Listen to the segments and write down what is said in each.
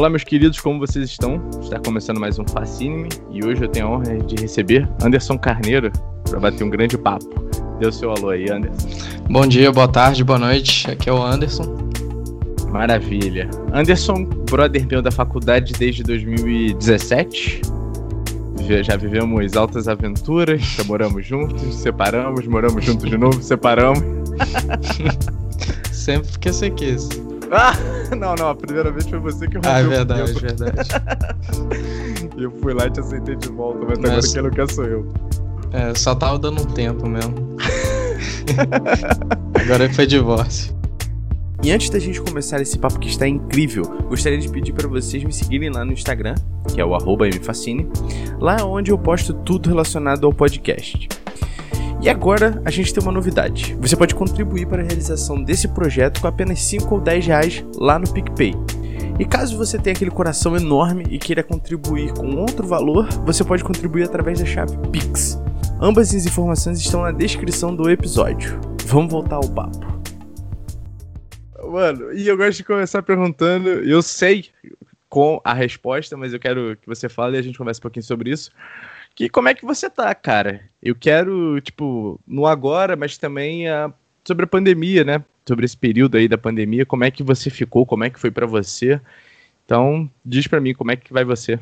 Olá, meus queridos, como vocês estão? Está começando mais um Fascine e hoje eu tenho a honra de receber Anderson Carneiro para bater um grande papo. Dê o seu alô aí, Anderson. Bom dia, boa tarde, boa noite. Aqui é o Anderson. Maravilha. Anderson, brother meu da faculdade desde 2017. Já vivemos altas aventuras, já moramos juntos, separamos, moramos juntos de novo, separamos. Sempre porque você quis. Ah, não, não, a primeira vez foi você que rompeu Ah, é verdade, é verdade. eu fui lá e te aceitei de volta, mas, mas... agora quem não quer sou eu. É, só tava dando um tempo mesmo. agora foi divórcio. E antes da gente começar esse papo que está incrível, gostaria de pedir para vocês me seguirem lá no Instagram, que é o arroba mfacine, lá onde eu posto tudo relacionado ao podcast. E agora a gente tem uma novidade. Você pode contribuir para a realização desse projeto com apenas 5 ou 10 reais lá no PicPay. E caso você tenha aquele coração enorme e queira contribuir com outro valor, você pode contribuir através da chave Pix. Ambas as informações estão na descrição do episódio. Vamos voltar ao papo. Mano, e eu gosto de começar perguntando, eu sei com a resposta, mas eu quero que você fale e a gente converse um pouquinho sobre isso que como é que você tá, cara? Eu quero, tipo, no agora, mas também a, sobre a pandemia, né? Sobre esse período aí da pandemia, como é que você ficou, como é que foi para você? Então, diz para mim como é que vai você.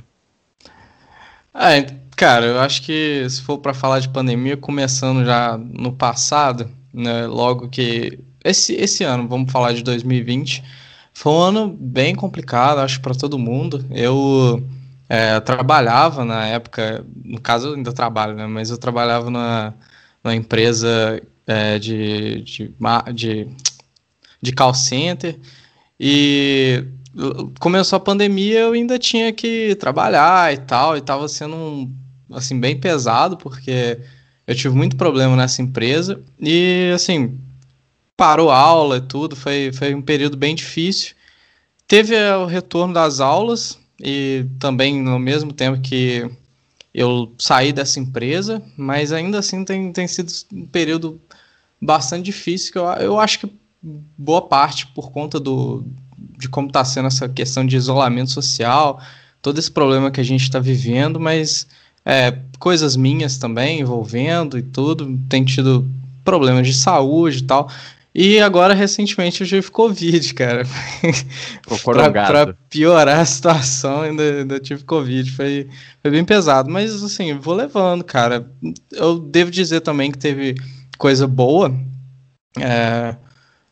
Ah, cara, eu acho que se for para falar de pandemia, começando já no passado, né, logo que esse, esse ano, vamos falar de 2020, foi um ano bem complicado, acho para todo mundo. Eu é, eu trabalhava na época, no caso eu ainda trabalho, né? Mas eu trabalhava na, na empresa é, de, de, de, de call center e começou a pandemia eu ainda tinha que trabalhar e tal, e estava sendo assim, bem pesado, porque eu tive muito problema nessa empresa e assim, parou aula e tudo, foi, foi um período bem difícil. Teve o retorno das aulas, e também no mesmo tempo que eu saí dessa empresa, mas ainda assim tem, tem sido um período bastante difícil, que eu, eu acho que boa parte por conta do, de como está sendo essa questão de isolamento social, todo esse problema que a gente está vivendo, mas é, coisas minhas também envolvendo e tudo, tem tido problemas de saúde e tal. E agora, recentemente, eu tive Covid, cara. pra, pra, piorar a situação, ainda, ainda tive Covid. Foi, foi bem pesado. Mas, assim, vou levando, cara. Eu devo dizer também que teve coisa boa. É,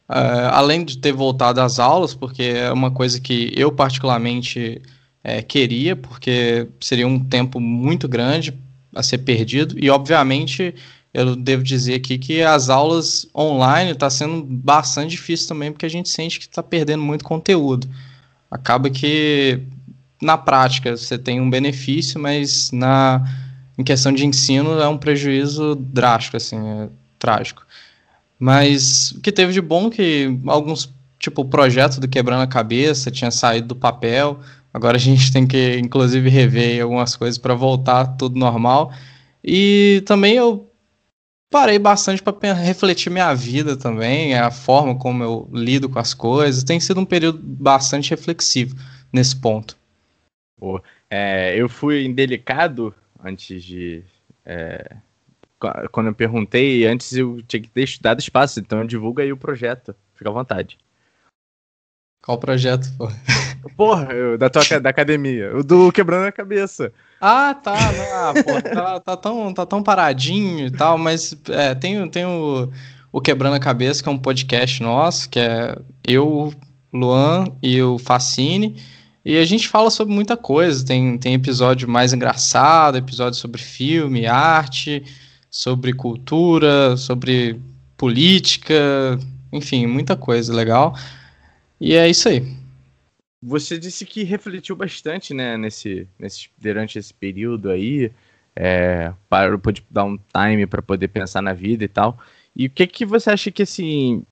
é, além de ter voltado às aulas, porque é uma coisa que eu, particularmente, é, queria, porque seria um tempo muito grande a ser perdido. E, obviamente eu devo dizer aqui que as aulas online está sendo bastante difícil também, porque a gente sente que está perdendo muito conteúdo. Acaba que na prática você tem um benefício, mas na em questão de ensino é um prejuízo drástico, assim, é trágico. Mas o que teve de bom é que alguns, tipo, o projeto do Quebrando a Cabeça tinha saído do papel, agora a gente tem que, inclusive, rever algumas coisas para voltar tudo normal. E também eu parei bastante para refletir minha vida também, a forma como eu lido com as coisas. Tem sido um período bastante reflexivo nesse ponto. Pô, é, eu fui indelicado antes de. É, quando eu perguntei, antes eu tinha que ter dado espaço, então divulga aí o projeto. Fica à vontade. Qual projeto, pô? Porra, eu, da, tua, da academia. O do Quebrando a Cabeça. Ah, tá. Ah, pô, tá, tá, tão, tá tão paradinho e tal, mas é, tem, tem o, o Quebrando a Cabeça, que é um podcast nosso, que é eu, Luan e o Facine. E a gente fala sobre muita coisa. Tem, tem episódio mais engraçado, episódio sobre filme, arte, sobre cultura, sobre política, enfim, muita coisa legal. E é isso aí. Você disse que refletiu bastante, né, nesse, nesse, durante esse período aí, é, para poder dar um time para poder pensar na vida e tal. E o que que você acha que assim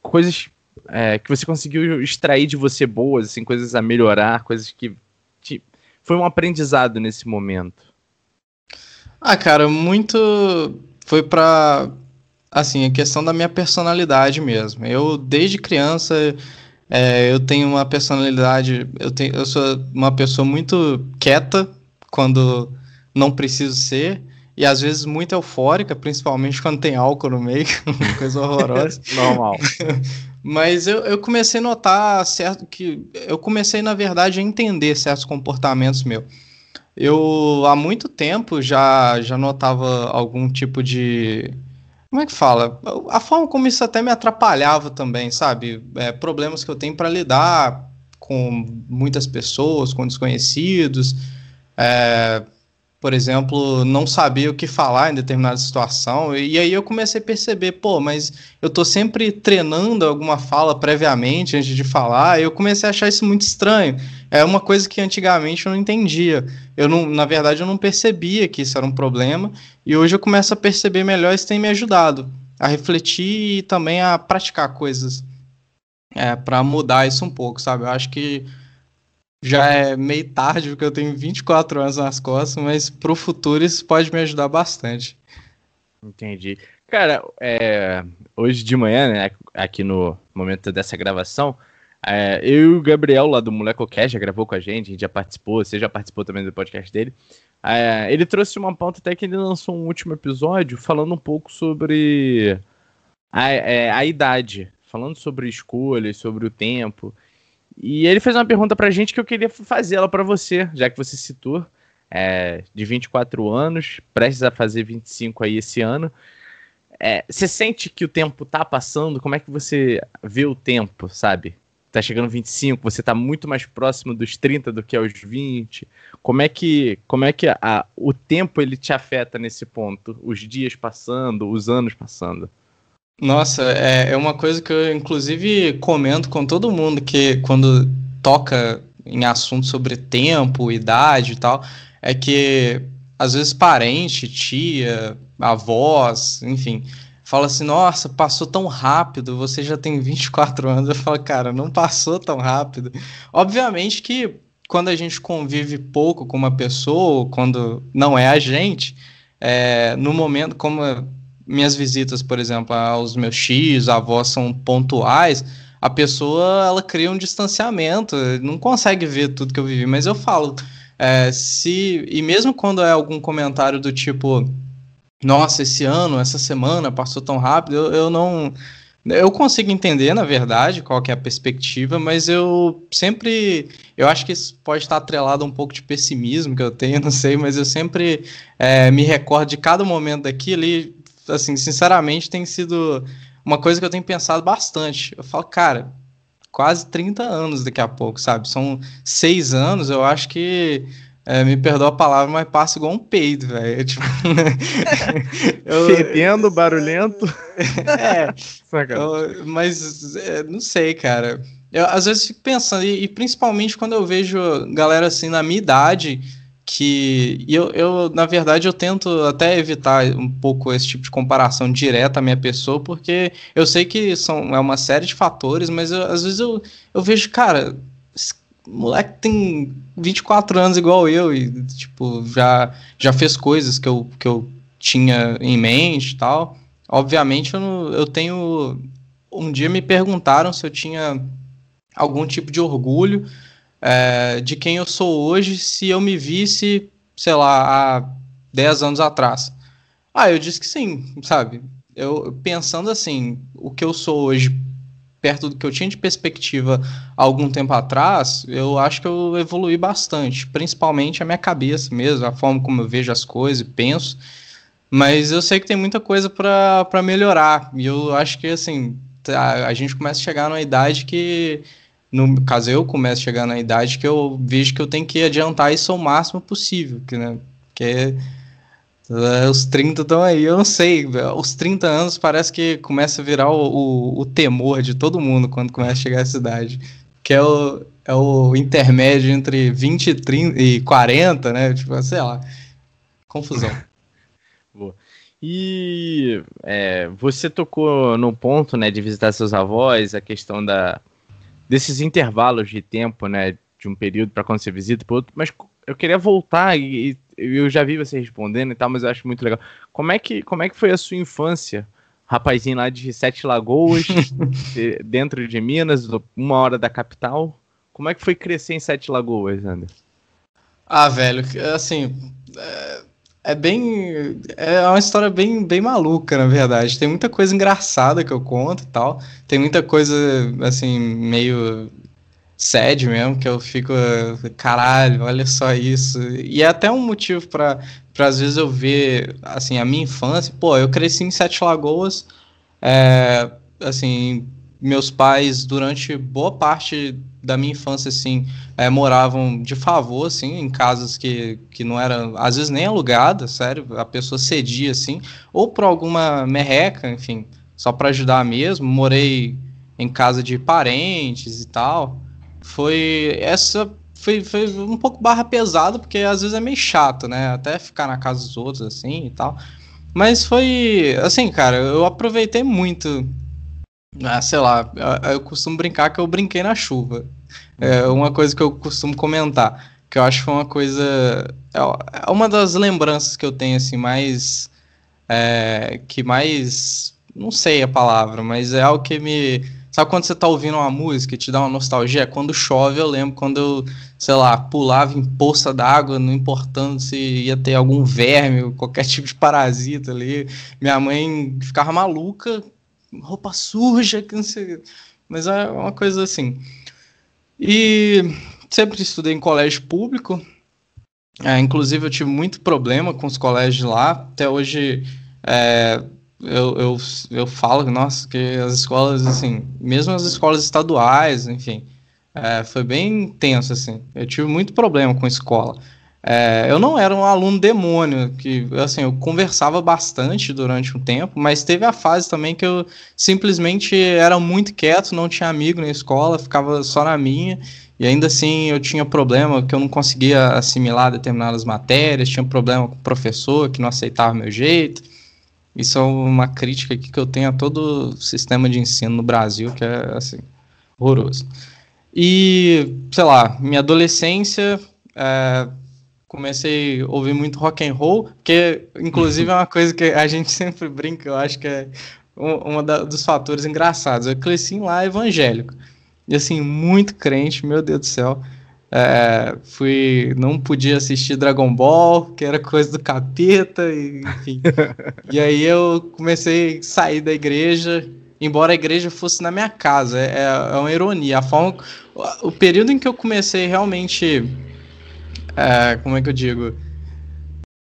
coisas é, que você conseguiu extrair de você boas, assim, coisas a melhorar, coisas que te, foi um aprendizado nesse momento? Ah, cara, muito foi para assim a questão da minha personalidade mesmo. Eu desde criança É, eu tenho uma personalidade, eu, tenho, eu sou uma pessoa muito quieta quando não preciso ser, e às vezes muito eufórica, principalmente quando tem álcool no meio, coisa horrorosa. Normal. Mas eu, eu comecei a notar certo que. Eu comecei, na verdade, a entender certos comportamentos meus. Eu há muito tempo já, já notava algum tipo de. Como é que fala? A forma como isso até me atrapalhava também, sabe? É, problemas que eu tenho para lidar com muitas pessoas, com desconhecidos. É, por exemplo, não sabia o que falar em determinada situação. E aí eu comecei a perceber, pô, mas eu tô sempre treinando alguma fala previamente antes de falar. E eu comecei a achar isso muito estranho. É uma coisa que antigamente eu não entendia. Eu não, na verdade, eu não percebia que isso era um problema. E hoje eu começo a perceber melhor, isso tem me ajudado a refletir e também a praticar coisas é, para mudar isso um pouco, sabe? Eu acho que já é meio tarde, porque eu tenho 24 anos nas costas, mas pro futuro isso pode me ajudar bastante. Entendi. Cara, é, hoje de manhã, né, aqui no momento dessa gravação, é, eu e o Gabriel lá do MolecoCast já gravou com a gente, a gente já participou, você já participou também do podcast dele. É, ele trouxe uma pauta até que ele lançou um último episódio falando um pouco sobre a, é, a idade, falando sobre escolhas, sobre o tempo. E ele fez uma pergunta pra gente que eu queria fazer ela para você, já que você citou, é, de 24 anos, prestes a fazer 25 aí esse ano. É, você sente que o tempo tá passando? Como é que você vê o tempo, sabe? Tá chegando 25, você tá muito mais próximo dos 30 do que aos 20. Como é que, como é que a, o tempo ele te afeta nesse ponto? Os dias passando, os anos passando? Nossa, é, é uma coisa que eu, inclusive, comento com todo mundo que quando toca em assunto sobre tempo, idade e tal, é que às vezes parente, tia, avós, enfim, fala assim: nossa, passou tão rápido, você já tem 24 anos. Eu falo, cara, não passou tão rápido. Obviamente que quando a gente convive pouco com uma pessoa, quando não é a gente, é, no momento, como minhas visitas, por exemplo, aos meus X, avós são pontuais, a pessoa ela cria um distanciamento, não consegue ver tudo que eu vivi, mas eu falo, é, se e mesmo quando é algum comentário do tipo, nossa, esse ano, essa semana passou tão rápido, eu, eu não eu consigo entender, na verdade, qual que é a perspectiva, mas eu sempre. Eu acho que isso pode estar atrelado a um pouco de pessimismo que eu tenho, não sei, mas eu sempre é, me recordo de cada momento daquilo assim, sinceramente, tem sido uma coisa que eu tenho pensado bastante. Eu falo, cara, quase 30 anos daqui a pouco, sabe? São seis anos, eu acho que. É, me perdoa a palavra, mas passa igual um peido, velho. Tipo, Fedendo, barulhento. é. eu, mas é, não sei, cara. Eu às vezes fico pensando, e, e, principalmente quando eu vejo galera assim na minha idade que eu, eu, na verdade, eu tento até evitar um pouco esse tipo de comparação direta à minha pessoa, porque eu sei que são, é uma série de fatores, mas eu, às vezes eu, eu vejo, cara, esse moleque tem 24 anos igual eu e, tipo, já, já fez coisas que eu, que eu tinha em mente e tal. Obviamente, eu, eu tenho... Um dia me perguntaram se eu tinha algum tipo de orgulho é, de quem eu sou hoje se eu me visse, sei lá, há 10 anos atrás. Ah, eu disse que sim, sabe? Eu pensando assim, o que eu sou hoje, perto do que eu tinha de perspectiva algum tempo atrás, eu acho que eu evolui bastante, principalmente a minha cabeça mesmo, a forma como eu vejo as coisas e penso. Mas eu sei que tem muita coisa para melhorar. E eu acho que, assim, a, a gente começa a chegar numa idade que no caso eu começo a chegar na idade que eu vejo que eu tenho que adiantar isso ao máximo possível, que, né, que é, os 30 estão aí, eu não sei, os 30 anos parece que começa a virar o, o, o, temor de todo mundo quando começa a chegar essa idade, que é o, é o intermédio entre 20 e, 30, e 40, né, tipo, sei lá, confusão. Boa. E é, você tocou no ponto, né, de visitar seus avós, a questão da desses intervalos de tempo, né, de um período para quando você visita para outro, mas eu queria voltar e, e, eu já vi você respondendo e tal, mas eu acho muito legal. Como é que como é que foi a sua infância rapazinho lá de Sete Lagoas, dentro de Minas, uma hora da capital. Como é que foi crescer em Sete Lagoas, André? Ah, velho, assim. É, é, bem. É uma história bem, bem maluca, na verdade. Tem muita coisa engraçada que eu conto e tal. Tem muita coisa, assim, meio sad mesmo, que eu fico, caralho, olha só isso. E é até um motivo para às vezes eu ver, assim, a minha infância. Pô, eu cresci em Sete Lagoas, é, assim, meus pais, durante boa parte da minha infância, assim, é, moravam de favor, assim, em casas que, que não eram, às vezes nem alugadas, sério, a pessoa cedia, assim, ou por alguma merreca, enfim, só para ajudar mesmo. Morei em casa de parentes e tal foi essa foi, foi um pouco barra pesada, porque às vezes é meio chato, né? Até ficar na casa dos outros assim e tal. Mas foi assim, cara, eu aproveitei muito. Ah, sei lá, eu, costumo brincar que eu brinquei na chuva. É uma coisa que eu costumo comentar, que eu acho que foi uma coisa. É, é uma das lembranças que eu tenho, assim, mais. É, que mais. Não sei a palavra, mas é algo que me Sabe quando você tá ouvindo uma música e te dá uma nostalgia? Quando chove, eu lembro quando eu, sei lá, pulava em poça d'água, não importando se ia ter algum verme, qualquer tipo de parasita ali. Minha mãe ficava maluca, roupa suja, que não sei. Mas é uma coisa assim. E sempre estudei em colégio público. É, inclusive, eu tive muito problema com os colégios lá. Até hoje. É, eu, eu, eu falo, nossa, que as escolas, assim, mesmo as escolas estaduais, enfim, é, foi bem intenso, assim. Eu tive muito problema com escola. É, eu não era um aluno demônio, que, assim, eu conversava bastante durante um tempo, mas teve a fase também que eu simplesmente era muito quieto, não tinha amigo na escola, ficava só na minha, e ainda assim eu tinha problema que eu não conseguia assimilar determinadas matérias, tinha problema com o professor que não aceitava meu jeito, isso é uma crítica que eu tenho a todo o sistema de ensino no Brasil, que é assim, horroroso. E, sei lá, minha adolescência, é, comecei a ouvir muito rock and roll, que inclusive é uma coisa que a gente sempre brinca, eu acho que é um, um dos fatores engraçados. Eu cresci lá evangélico. E assim, muito crente, meu Deus do céu. É, fui não podia assistir Dragon Ball, que era coisa do capeta, e, enfim. e aí eu comecei a sair da igreja, embora a igreja fosse na minha casa. É, é, é uma ironia. A forma, o período em que eu comecei realmente, é, como é que eu digo,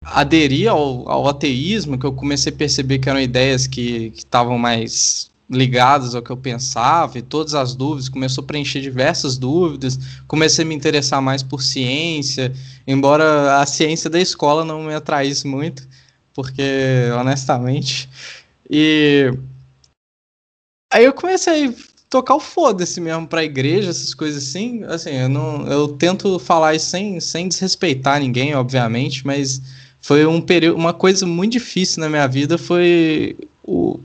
aderir ao, ao ateísmo, que eu comecei a perceber que eram ideias que estavam mais ligadas ao que eu pensava e todas as dúvidas, começou a preencher diversas dúvidas, comecei a me interessar mais por ciência, embora a ciência da escola não me atraísse muito, porque honestamente. E aí eu comecei tocar o foda-se mesmo pra igreja, essas coisas assim. Assim, eu não eu tento falar isso sem, sem desrespeitar ninguém, obviamente, mas foi um período, uma coisa muito difícil na minha vida foi o,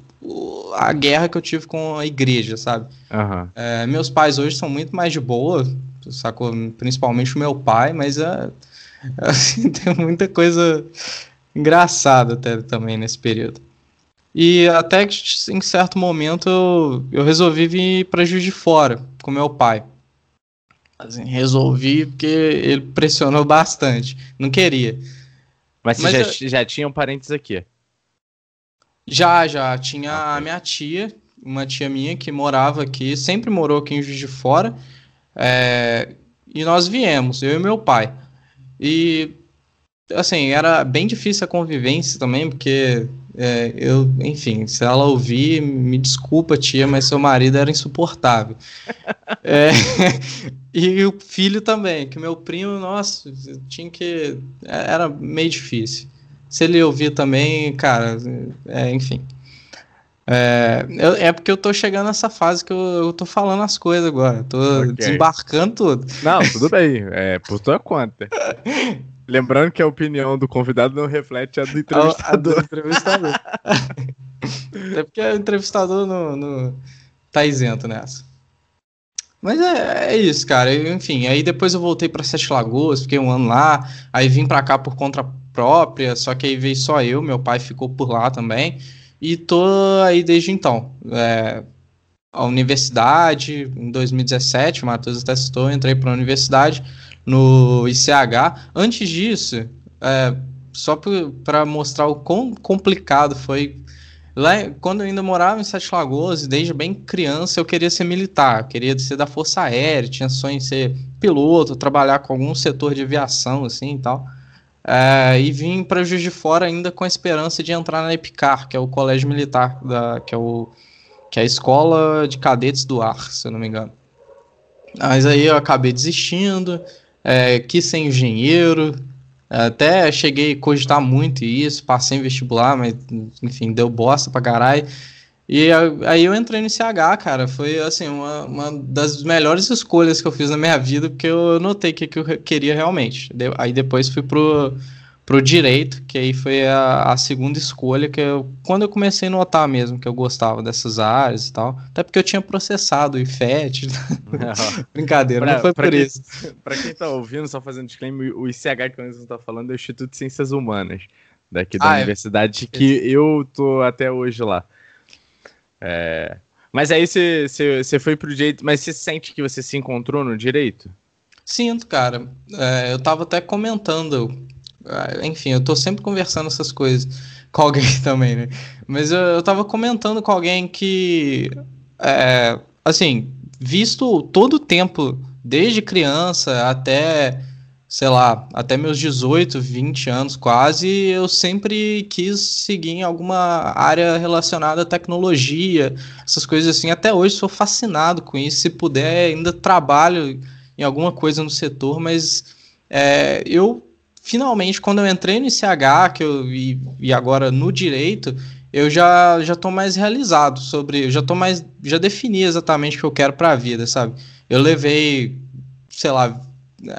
a guerra que eu tive com a igreja, sabe? Uhum. É, meus pais hoje são muito mais de boa, sacou? Principalmente o meu pai, mas é, assim, tem muita coisa engraçada até também nesse período. E até que em certo momento eu, eu resolvi vir para Juiz de Fora com meu pai. Assim, resolvi porque ele pressionou bastante. Não queria. Mas você já, eu... já tinham parentes aqui? Já, já. Tinha okay. a minha tia, uma tia minha que morava aqui, sempre morou aqui em Juiz de Fora. É, e nós viemos, eu e meu pai. E, assim, era bem difícil a convivência também, porque é, eu, enfim, se ela ouvir, me desculpa, tia, mas seu marido era insuportável. é, e o filho também, que meu primo, nossa, tinha que. Era meio difícil. Se ele ouvir também, cara, é, enfim. É, é porque eu tô chegando nessa fase que eu, eu tô falando as coisas agora. Tô okay. desembarcando tudo. Não, tudo bem. É por tua conta. Lembrando que a opinião do convidado não reflete a do entrevistador. A, a do entrevistador. é porque o entrevistador não, não tá isento nessa. Mas é, é, isso, cara. Enfim, aí depois eu voltei para Sete Lagoas, fiquei um ano lá, aí vim para cá por conta própria, só que aí veio só eu, meu pai ficou por lá também. e tô aí desde então. É, a universidade, em 2017, o Matheus até citou, entrei para a universidade no ICH. Antes disso, é, só para mostrar o quão complicado foi. Lá, quando eu ainda morava em Sete Lagoas, desde bem criança, eu queria ser militar, queria ser da Força Aérea, tinha sonho de ser piloto, trabalhar com algum setor de aviação, assim e tal. É, e vim para Juiz de Fora ainda com a esperança de entrar na EPICAR, que é o colégio militar, da, que, é o, que é a Escola de Cadetes do Ar, se eu não me engano. Mas aí eu acabei desistindo, é, quis ser engenheiro, até cheguei a cogitar muito isso, passei em vestibular, mas enfim, deu bosta pra caralho. E aí eu entrei no CH, cara. Foi assim, uma, uma das melhores escolhas que eu fiz na minha vida, porque eu notei o que, que eu queria realmente. Aí depois fui pro, pro direito, que aí foi a, a segunda escolha, que eu, quando eu comecei a notar mesmo que eu gostava dessas áreas e tal. Até porque eu tinha processado o IFET. Brincadeira, pra, não foi por quem, isso. Pra quem tá ouvindo, só fazendo disclaimer, o ICH que você tá falando é o Instituto de Ciências Humanas, daqui da ah, é. universidade, é. que eu tô até hoje lá. É... Mas aí você, foi pro direito, mas você sente que você se encontrou no direito? Sinto, cara. É, eu tava até comentando enfim, eu tô sempre conversando essas coisas com alguém também, né? Mas eu, eu tava comentando com alguém que, é, assim, visto todo o tempo, desde criança até, sei lá, até meus 18, 20 anos quase, eu sempre quis seguir em alguma área relacionada à tecnologia, essas coisas assim. Até hoje sou fascinado com isso. Se puder, ainda trabalho em alguma coisa no setor, mas é, eu finalmente, quando eu entrei no ICH, que eu, e, e agora no direito, eu já já estou mais realizado sobre, já tô mais, já defini exatamente o que eu quero para a vida, sabe? Eu levei, sei lá,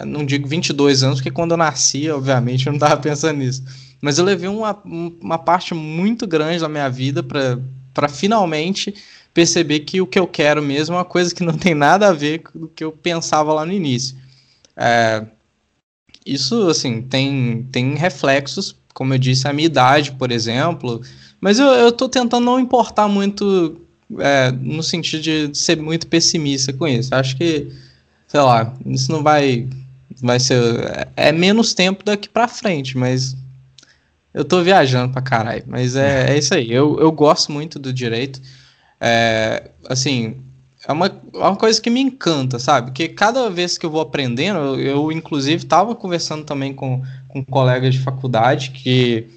não digo 22 anos, porque quando eu nasci, obviamente, eu não estava pensando nisso. Mas eu levei uma, uma parte muito grande da minha vida para finalmente perceber que o que eu quero mesmo é uma coisa que não tem nada a ver com o que eu pensava lá no início. É, isso, assim, tem, tem reflexos, como eu disse, a minha idade, por exemplo, mas eu, eu tô tentando não importar muito é, no sentido de ser muito pessimista com isso. Acho que, sei lá, isso não vai, vai ser. É menos tempo daqui para frente, mas eu tô viajando pra caralho. Mas é, é isso aí. Eu, eu gosto muito do direito. É, assim, é uma, é uma coisa que me encanta, sabe? Que cada vez que eu vou aprendendo, eu, eu inclusive estava conversando também com, com colegas de faculdade que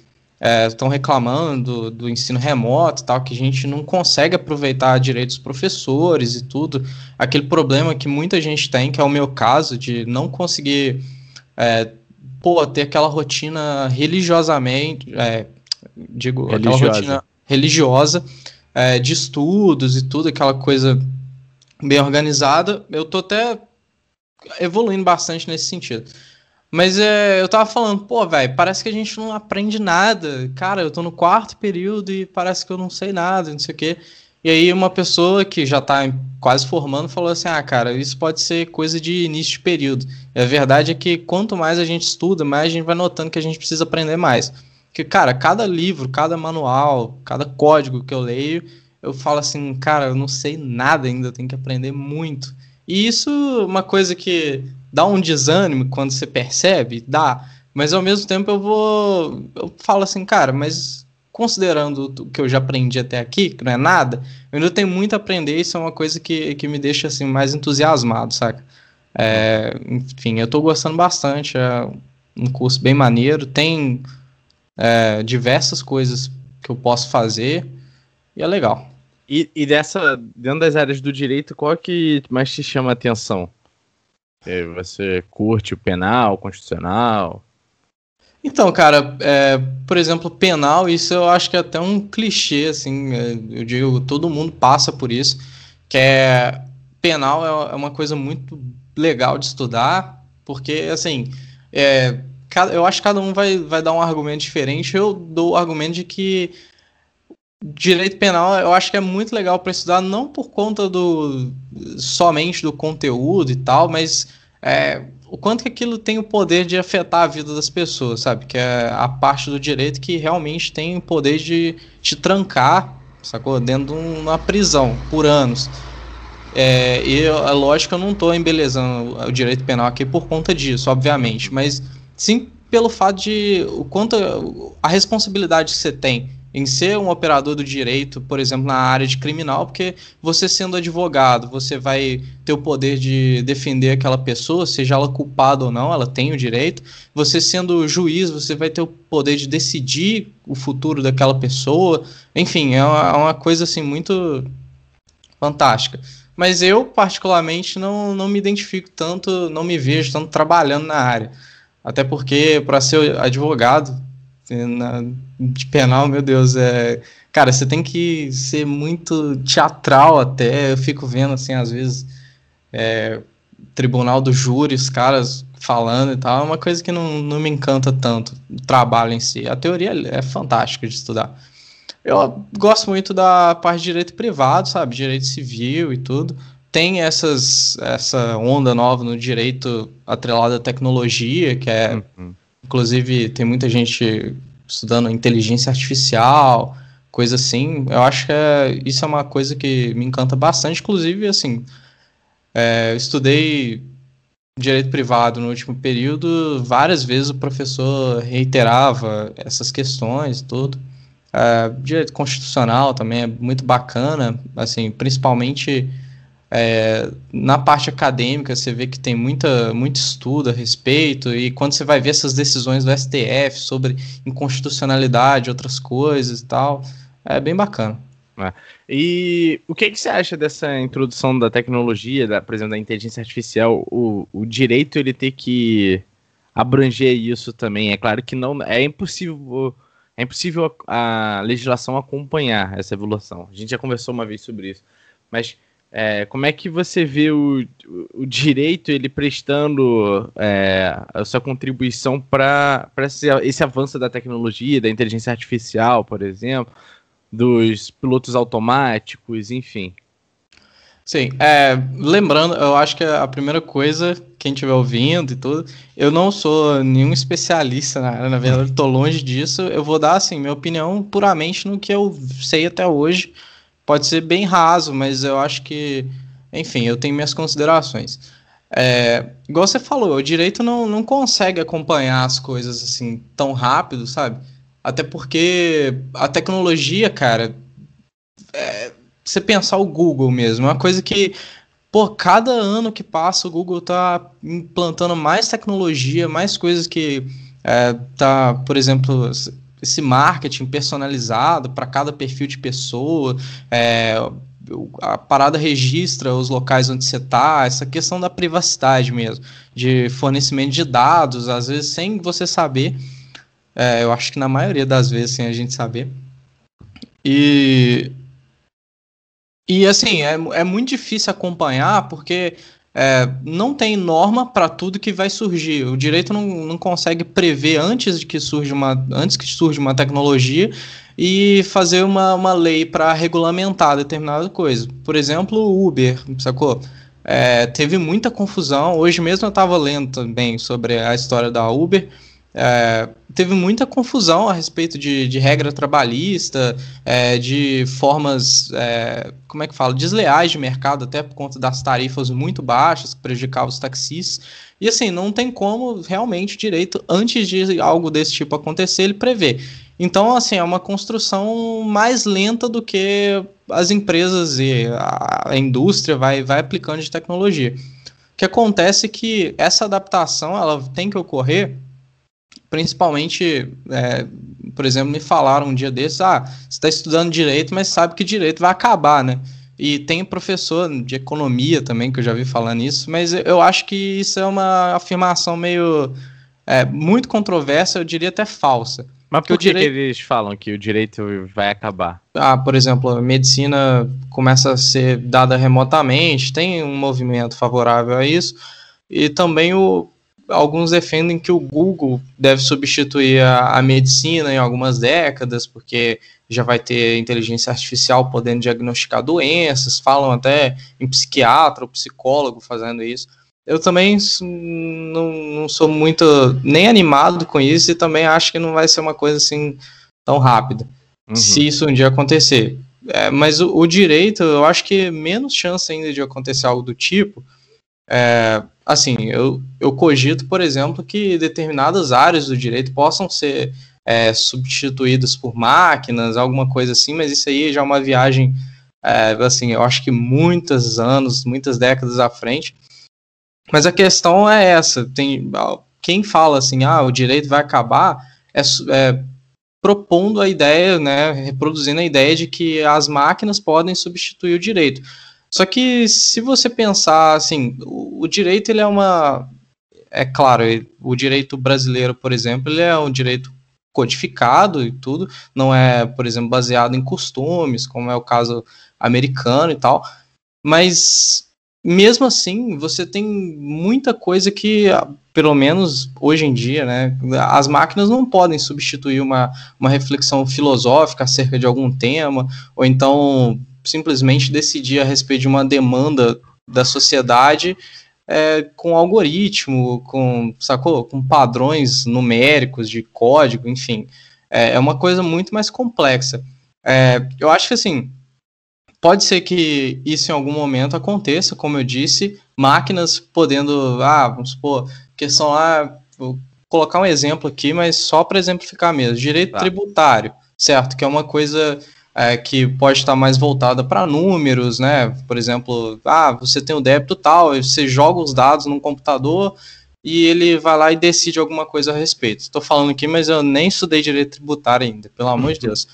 estão é, reclamando do, do, ensino remoto tal, que a gente não consegue aproveitar direito dos professores e tudo. Aquele problema que muita gente tem, que é o meu caso, de não conseguir é, pô, ter aquela rotina religiosamente, é, digo, religiosa. aquela rotina religiosa é, de estudos e tudo, aquela coisa bem organizada. Eu tô até evoluindo bastante nesse sentido. Mas é, eu tava falando, pô, velho, parece que a gente não aprende nada. Cara, eu tô no quarto período e parece que eu não sei nada, não sei o quê. E aí uma pessoa que já tá quase formando falou assim: "Ah, cara, isso pode ser coisa de início de período". E a verdade é que quanto mais a gente estuda, mais a gente vai notando que a gente precisa aprender mais. Porque, cara, cada livro, cada manual, cada código que eu leio, eu falo assim, cara, eu não sei nada ainda, eu tenho que aprender muito. E isso é uma coisa que dá um desânimo quando você percebe, dá, mas ao mesmo tempo eu vou. Eu falo assim, cara, mas considerando o que eu já aprendi até aqui, que não é nada, eu ainda tenho muito a aprender, isso é uma coisa que, que me deixa assim mais entusiasmado, saca? É, enfim, eu tô gostando bastante, é um curso bem maneiro, tem é, diversas coisas que eu posso fazer e é legal. E, e dessa, dentro das áreas do direito, qual que mais te chama a atenção? É, você curte o penal, o constitucional? Então, cara, é, por exemplo, penal, isso eu acho que é até um clichê, assim, é, eu digo, todo mundo passa por isso, que é, penal é, é uma coisa muito legal de estudar, porque, assim, é, eu acho que cada um vai, vai dar um argumento diferente, eu dou o argumento de que direito penal eu acho que é muito legal para estudar, não por conta do somente do conteúdo e tal, mas é, o quanto que aquilo tem o poder de afetar a vida das pessoas, sabe? Que é a parte do direito que realmente tem o poder de te trancar, sacou? Dentro de uma prisão por anos. É, e é lógico que eu não estou embelezando o direito penal aqui por conta disso, obviamente, mas sim pelo fato de o quanto a responsabilidade que você tem em ser um operador do direito, por exemplo, na área de criminal, porque você sendo advogado, você vai ter o poder de defender aquela pessoa, seja ela culpada ou não, ela tem o direito. Você sendo juiz, você vai ter o poder de decidir o futuro daquela pessoa. Enfim, é uma, é uma coisa assim muito fantástica. Mas eu, particularmente, não, não me identifico tanto, não me vejo tanto trabalhando na área. Até porque, para ser advogado na, de penal, meu Deus, é. Cara, você tem que ser muito teatral até. Eu fico vendo, assim, às vezes, é, tribunal do júri, os caras falando e tal. É uma coisa que não, não me encanta tanto, o trabalho em si. A teoria é fantástica de estudar. Eu gosto muito da parte de direito privado, sabe? Direito civil e tudo. Tem essas, essa onda nova no direito atrelado à tecnologia, que é. Uhum. Inclusive, tem muita gente estudando inteligência artificial, coisa assim. Eu acho que é, isso é uma coisa que me encanta bastante. Inclusive, assim, é, eu estudei direito privado no último período, várias vezes o professor reiterava essas questões, tudo. Uh, direito constitucional também é muito bacana, assim, principalmente é, na parte acadêmica você vê que tem muita, muito estudo a respeito, e quando você vai ver essas decisões do STF sobre inconstitucionalidade, outras coisas e tal, é bem bacana. É. E o que, que, você acha dessa introdução da tecnologia, da, por exemplo, da inteligência artificial, o, o direito ele ter que abranger isso também? É claro que não é impossível é impossível a, a, legislação acompanhar essa evolução. A gente já conversou uma vez sobre isso. Mas é, como é que você vê o, o direito ele prestando é, a sua contribuição para esse, esse avanço da tecnologia, da inteligência artificial, por exemplo, dos pilotos automáticos, enfim? Sim, é, lembrando, eu acho que a primeira coisa, quem estiver ouvindo e tudo, eu não sou nenhum especialista na área, na verdade, estou longe disso. Eu vou dar, assim, minha opinião puramente no que eu sei até hoje. Pode ser bem raso, mas eu acho que, enfim, eu tenho minhas considerações. É, igual você falou, o direito não, não consegue acompanhar as coisas assim tão rápido, sabe? Até porque a tecnologia, cara, é, você pensar o Google mesmo, é uma coisa que, por cada ano que passa, o Google tá implantando mais tecnologia, mais coisas que é, tá, por exemplo, esse marketing personalizado para cada perfil de pessoa, é, a parada registra os locais onde você está, essa questão da privacidade mesmo, de fornecimento de dados, às vezes sem você saber, é, eu acho que na maioria das vezes sem a gente saber. E e assim, é, é muito difícil acompanhar porque é, não tem norma para tudo que vai surgir. O direito não, não consegue prever antes de que surja uma, antes que surja uma tecnologia e fazer uma, uma lei para regulamentar determinada coisa. Por exemplo, o Uber, sacou? É, teve muita confusão. Hoje mesmo eu estava lendo também sobre a história da Uber é, teve muita confusão a respeito de, de regra trabalhista, é, de formas, é, como é que fala, desleais de mercado, até por conta das tarifas muito baixas que prejudicavam os taxistas. E assim, não tem como realmente direito, antes de algo desse tipo acontecer, ele prever. Então, assim, é uma construção mais lenta do que as empresas e a, a indústria vai, vai aplicando de tecnologia. O que acontece é que essa adaptação ela tem que ocorrer principalmente, é, por exemplo, me falaram um dia desses, ah, você está estudando direito, mas sabe que direito vai acabar, né? E tem professor de economia também, que eu já vi falando isso, mas eu acho que isso é uma afirmação meio é, muito controversa, eu diria até falsa. Mas por que, direito... que eles falam que o direito vai acabar? Ah, por exemplo, a medicina começa a ser dada remotamente, tem um movimento favorável a isso, e também o, alguns defendem que o Google deve substituir a, a, medicina em algumas décadas, porque já vai ter inteligência artificial podendo diagnosticar doenças, falam até em psiquiatra ou psicólogo fazendo isso. eu também não, não sou muito nem animado com isso e também acho que não vai ser uma coisa assim tão rápida. Uhum. Se isso um dia acontecer. É, mas o, o, direito, eu acho que menos chance ainda de acontecer algo do tipo. É, assim, eu, eu cogito, por exemplo, que determinadas áreas do direito possam ser é, substituídas por máquinas, alguma coisa assim, mas isso aí já é uma viagem, é, assim, eu acho que muitos anos, muitas décadas à frente. Mas a questão é essa: tem quem fala assim, ah, o direito vai acabar, é, é propondo a ideia, né, reproduzindo a ideia de que as máquinas podem substituir o direito. Só que se você pensar assim, o, o direito ele é uma é claro, o direito brasileiro, por exemplo, ele é um direito codificado e tudo, não é, por exemplo, baseado em costumes, como é o caso americano e tal. Mas mesmo assim, você tem muita coisa que, pelo menos hoje em dia, né, as máquinas não podem substituir uma, uma reflexão filosófica acerca de algum tema, ou então simplesmente decidir a respeito de uma demanda da sociedade é, com algoritmo, com, sacou? Com padrões numéricos de código, enfim. É, é uma coisa muito mais complexa. É, eu acho que, assim, pode ser que isso em algum momento aconteça, como eu disse, máquinas podendo, ah, vamos supor, questão lá, vou colocar um exemplo aqui, mas só para exemplificar mesmo, direito tá. tributário, certo? Que é uma coisa é, que pode estar mais voltada para números, né? Por exemplo, ah, você tem o débito tal, você joga os dados num computador e ele vai lá e decide alguma coisa a respeito. Estou falando aqui, mas eu nem estudei direito tributário ainda, pelo amor de uhum. Deus.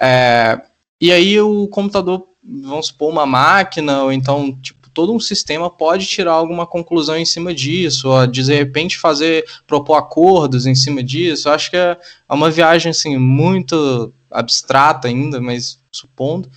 É, e aí o computador, vamos supor, uma máquina, ou então, tipo, todo um sistema pode tirar alguma conclusão em cima disso, ou de repente fazer, propor acordos em cima disso. Eu acho que é uma viagem, assim, muito abstrata ainda, mas supondo.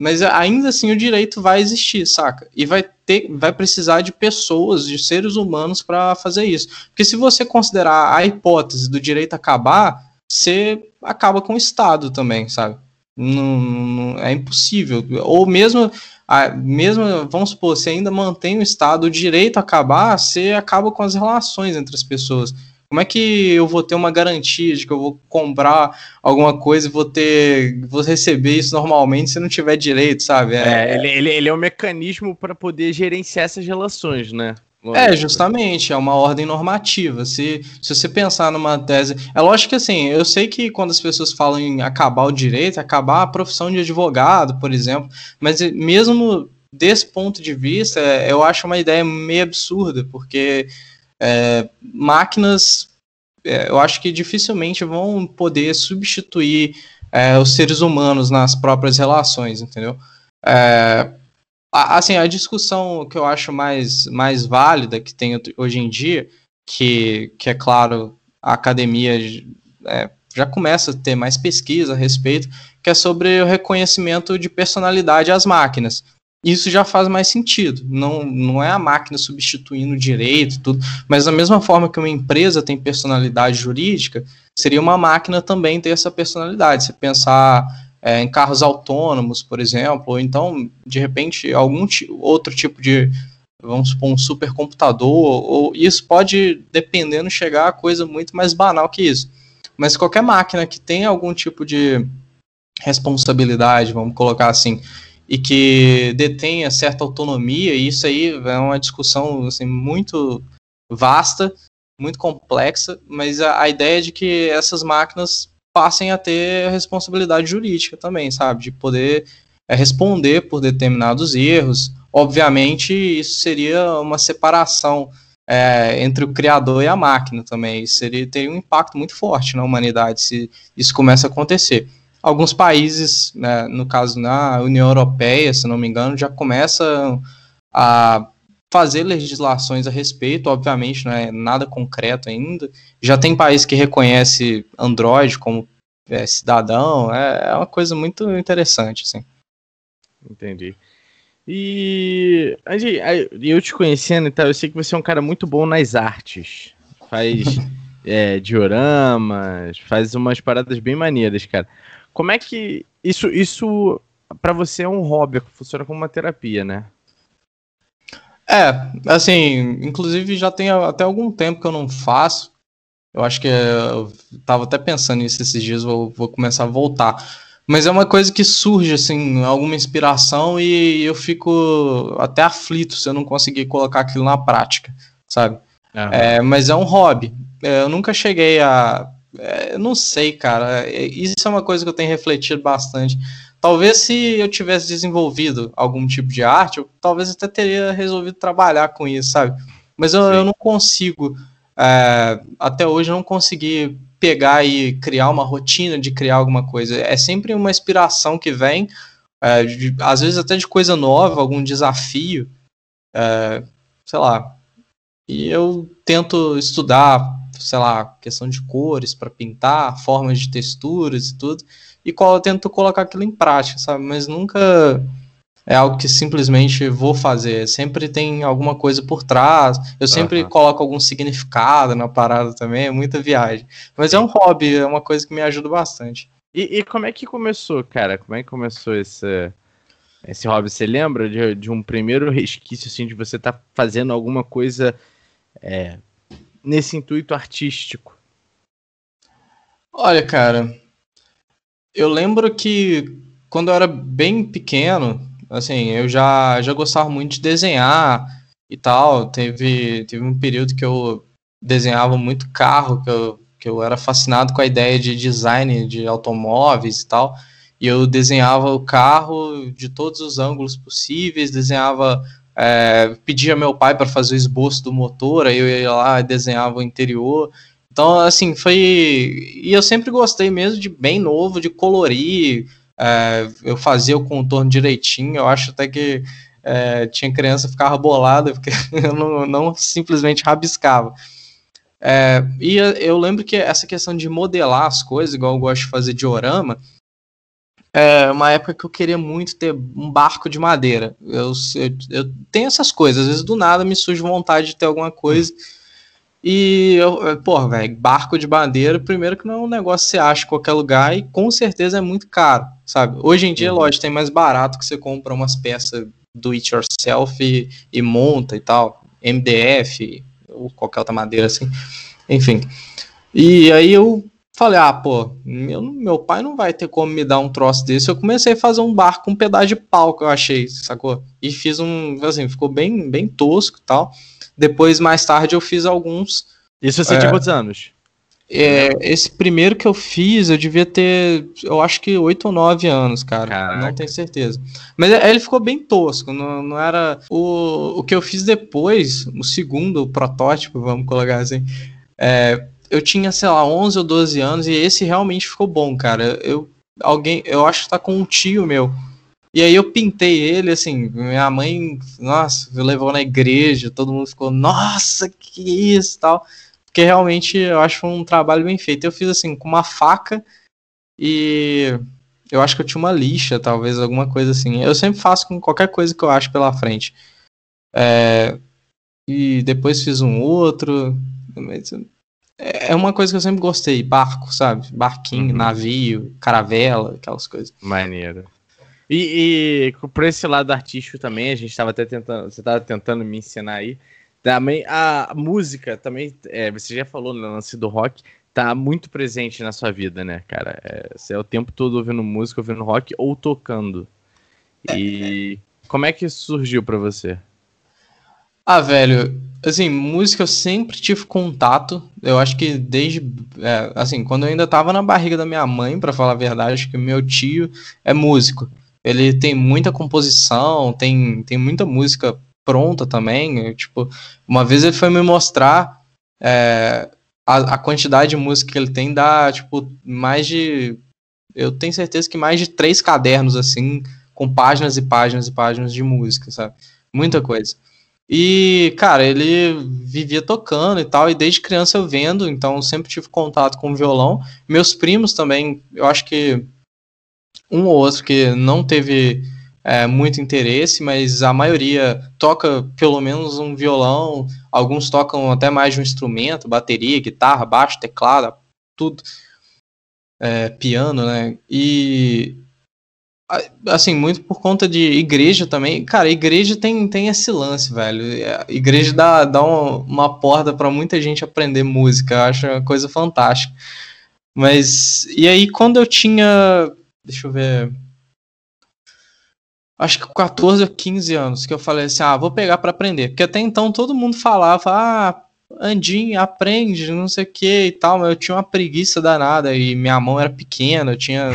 Mas ainda assim o direito vai existir, saca? E vai ter, vai precisar de pessoas, de seres humanos para fazer isso. Porque se você considerar a hipótese do direito acabar, você acaba com o Estado também, sabe? Não, não, é impossível. Ou mesmo, a, mesmo, vamos supor, se ainda mantém o Estado, o direito acabar, você acaba com as relações entre as pessoas. Como é que eu vou ter uma garantia de que eu vou comprar alguma coisa e vou ter. vou receber isso normalmente se não tiver direito, sabe? É, é ele, ele, ele é um mecanismo para poder gerenciar essas relações, né? É, justamente, é uma ordem normativa. Se, se você pensar numa tese. É lógico que assim, eu sei que quando as pessoas falam em acabar o direito, acabar a profissão de advogado, por exemplo, mas mesmo desse ponto de vista, eu acho uma ideia meio absurda, porque é, máquinas, é, eu acho que dificilmente vão poder substituir é, os seres humanos nas próprias relações, entendeu? É, assim, a discussão que eu acho mais, mais válida que tem hoje em dia, que, que é claro, a academia é, já começa a ter mais pesquisa a respeito, que é sobre o reconhecimento de personalidade às máquinas isso já faz mais sentido. Não, não é a máquina substituindo o direito tudo, mas da mesma forma que uma empresa tem personalidade jurídica, seria uma máquina também ter essa personalidade. Se pensar é, em carros autônomos, por exemplo, ou então, de repente, algum outro tipo de, vamos supor, um supercomputador, ou isso pode, dependendo, chegar a coisa muito mais banal que isso. Mas qualquer máquina que tenha algum tipo de responsabilidade, vamos colocar assim, e que detenha certa autonomia, e isso aí é uma discussão assim, muito vasta, muito complexa, mas a, a ideia é de que essas máquinas passem a ter responsabilidade jurídica também, sabe? De poder é, responder por determinados erros. Obviamente, isso seria uma separação é, entre o criador e a máquina também. Isso seria, teria um impacto muito forte na humanidade se isso começa a acontecer alguns países, né, no caso na União Europeia, se não me engano, já começam a fazer legislações a respeito, obviamente não é nada concreto ainda. Já tem país que reconhece Android como é, cidadão, é, é uma coisa muito interessante, assim. Entendi. E Andy, eu te conhecendo e tal, eu sei que você é um cara muito bom nas artes. Faz é, dioramas, faz umas paradas bem maneiras, cara. Como é que isso, isso para você é um hobby, funciona como uma terapia, né? É, assim, inclusive já tem até algum tempo que eu não faço. Eu acho que eu tava até pensando nisso esses dias, vou, vou começar a voltar. Mas é uma coisa que surge, assim, alguma inspiração e eu fico até aflito se eu não conseguir colocar aquilo na prática, sabe? É, mas é um hobby. É, eu nunca cheguei a. É, não sei, cara. É, isso é uma coisa que eu tenho refletido bastante. Talvez se eu tivesse desenvolvido algum tipo de arte, eu talvez até teria resolvido trabalhar com isso, sabe? Mas eu, eu não consigo. É, até hoje eu não consegui pegar e criar uma rotina de criar alguma coisa. É sempre uma inspiração que vem, é, de, às vezes até de coisa nova, algum desafio, é, sei lá. E eu tento estudar, sei lá, questão de cores para pintar, formas de texturas e tudo, e qual eu tento colocar aquilo em prática, sabe? Mas nunca é algo que simplesmente vou fazer. Sempre tem alguma coisa por trás. Eu sempre uhum. coloco algum significado na parada também, é muita viagem. Mas é um hobby, é uma coisa que me ajuda bastante. E, e como é que começou, cara? Como é que começou esse, esse hobby? Você lembra de, de um primeiro resquício, assim, de você estar tá fazendo alguma coisa é, nesse intuito artístico? Olha, cara, eu lembro que quando eu era bem pequeno, assim, eu já, já gostava muito de desenhar e tal. Teve, teve um período que eu desenhava muito carro, que eu, que eu era fascinado com a ideia de design de automóveis e tal. E eu desenhava o carro de todos os ângulos possíveis, desenhava é, pedia meu pai para fazer o esboço do motor, aí eu ia lá e desenhava o interior. Então, assim, foi. E eu sempre gostei mesmo de bem novo, de colorir, é, eu fazia o contorno direitinho, eu acho até que é, tinha criança que ficava bolada, porque eu não, não simplesmente rabiscava. É, e eu lembro que essa questão de modelar as coisas, igual eu gosto de fazer diorama, é uma época que eu queria muito ter um barco de madeira. Eu, eu, eu tenho essas coisas, às vezes do nada me surge vontade de ter alguma coisa. Hum e, eu, pô, velho, barco de bandeira, primeiro que não é um negócio que você acha em qualquer lugar e com certeza é muito caro, sabe? Hoje em dia, uhum. lógico, tem mais barato que você compra umas peças do it yourself e, e monta e tal, MDF ou qualquer outra madeira assim, enfim. E aí eu falei, ah, pô, meu, meu pai não vai ter como me dar um troço desse. Eu comecei a fazer um barco com um pedaço de pau que eu achei, sacou? E fiz um, assim, ficou bem, bem tosco e tal. Depois, mais tarde, eu fiz alguns. Isso você é, tinha quantos anos? É, esse primeiro que eu fiz, eu devia ter, eu acho que 8 ou 9 anos, cara. Caraca. Não tenho certeza. Mas é, ele ficou bem tosco, não, não era. O, o que eu fiz depois, o segundo o protótipo, vamos colocar assim, é, eu tinha, sei lá, 11 ou 12 anos e esse realmente ficou bom, cara. Eu, alguém, eu acho que tá com um tio meu e aí eu pintei ele, assim, minha mãe, nossa, levou na igreja, todo mundo ficou, nossa, que isso tal. Porque realmente eu acho um trabalho bem feito. Eu fiz assim, com uma faca e eu acho que eu tinha uma lixa, talvez, alguma coisa assim. Eu sempre faço com qualquer coisa que eu acho pela frente. É, e depois fiz um outro. É uma coisa que eu sempre gostei, barco, sabe? Barquinho, uhum. navio, caravela, aquelas coisas. Maneiro. E, e por esse lado artístico também, a gente estava até tentando, você estava tentando me ensinar aí. Também a música também, é, você já falou no lance do rock, tá muito presente na sua vida, né, cara? É, você é o tempo todo ouvindo música, ouvindo rock ou tocando. E como é que isso surgiu para você? Ah, velho, assim, música eu sempre tive contato. Eu acho que desde, é, assim, quando eu ainda tava na barriga da minha mãe, para falar a verdade, acho que meu tio é músico. Ele tem muita composição, tem, tem muita música pronta também. Eu, tipo, uma vez ele foi me mostrar é, a, a, quantidade de música que ele tem, dá, tipo, mais de. Eu tenho certeza que mais de três cadernos, assim, com páginas e páginas e páginas de música, sabe? Muita coisa. E, cara, ele vivia tocando e tal, e desde criança eu vendo, então sempre tive contato com o violão. Meus primos também, eu acho que um ou outro que não teve é, muito interesse, mas a maioria toca pelo menos um violão, alguns tocam até mais de um instrumento, bateria, guitarra, baixo, teclado, tudo, é, piano, né? E Assim, muito por conta de igreja também. Cara, igreja tem, tem esse lance, velho. A igreja dá, dá uma porta para muita gente aprender música. Eu acho uma coisa fantástica. Mas, e aí, quando eu tinha. Deixa eu ver. Acho que 14 ou 15 anos, que eu falei assim: ah, vou pegar para aprender. Porque até então todo mundo falava, ah, Andinho, aprende, não sei o que e tal, mas eu tinha uma preguiça danada e minha mão era pequena, eu tinha,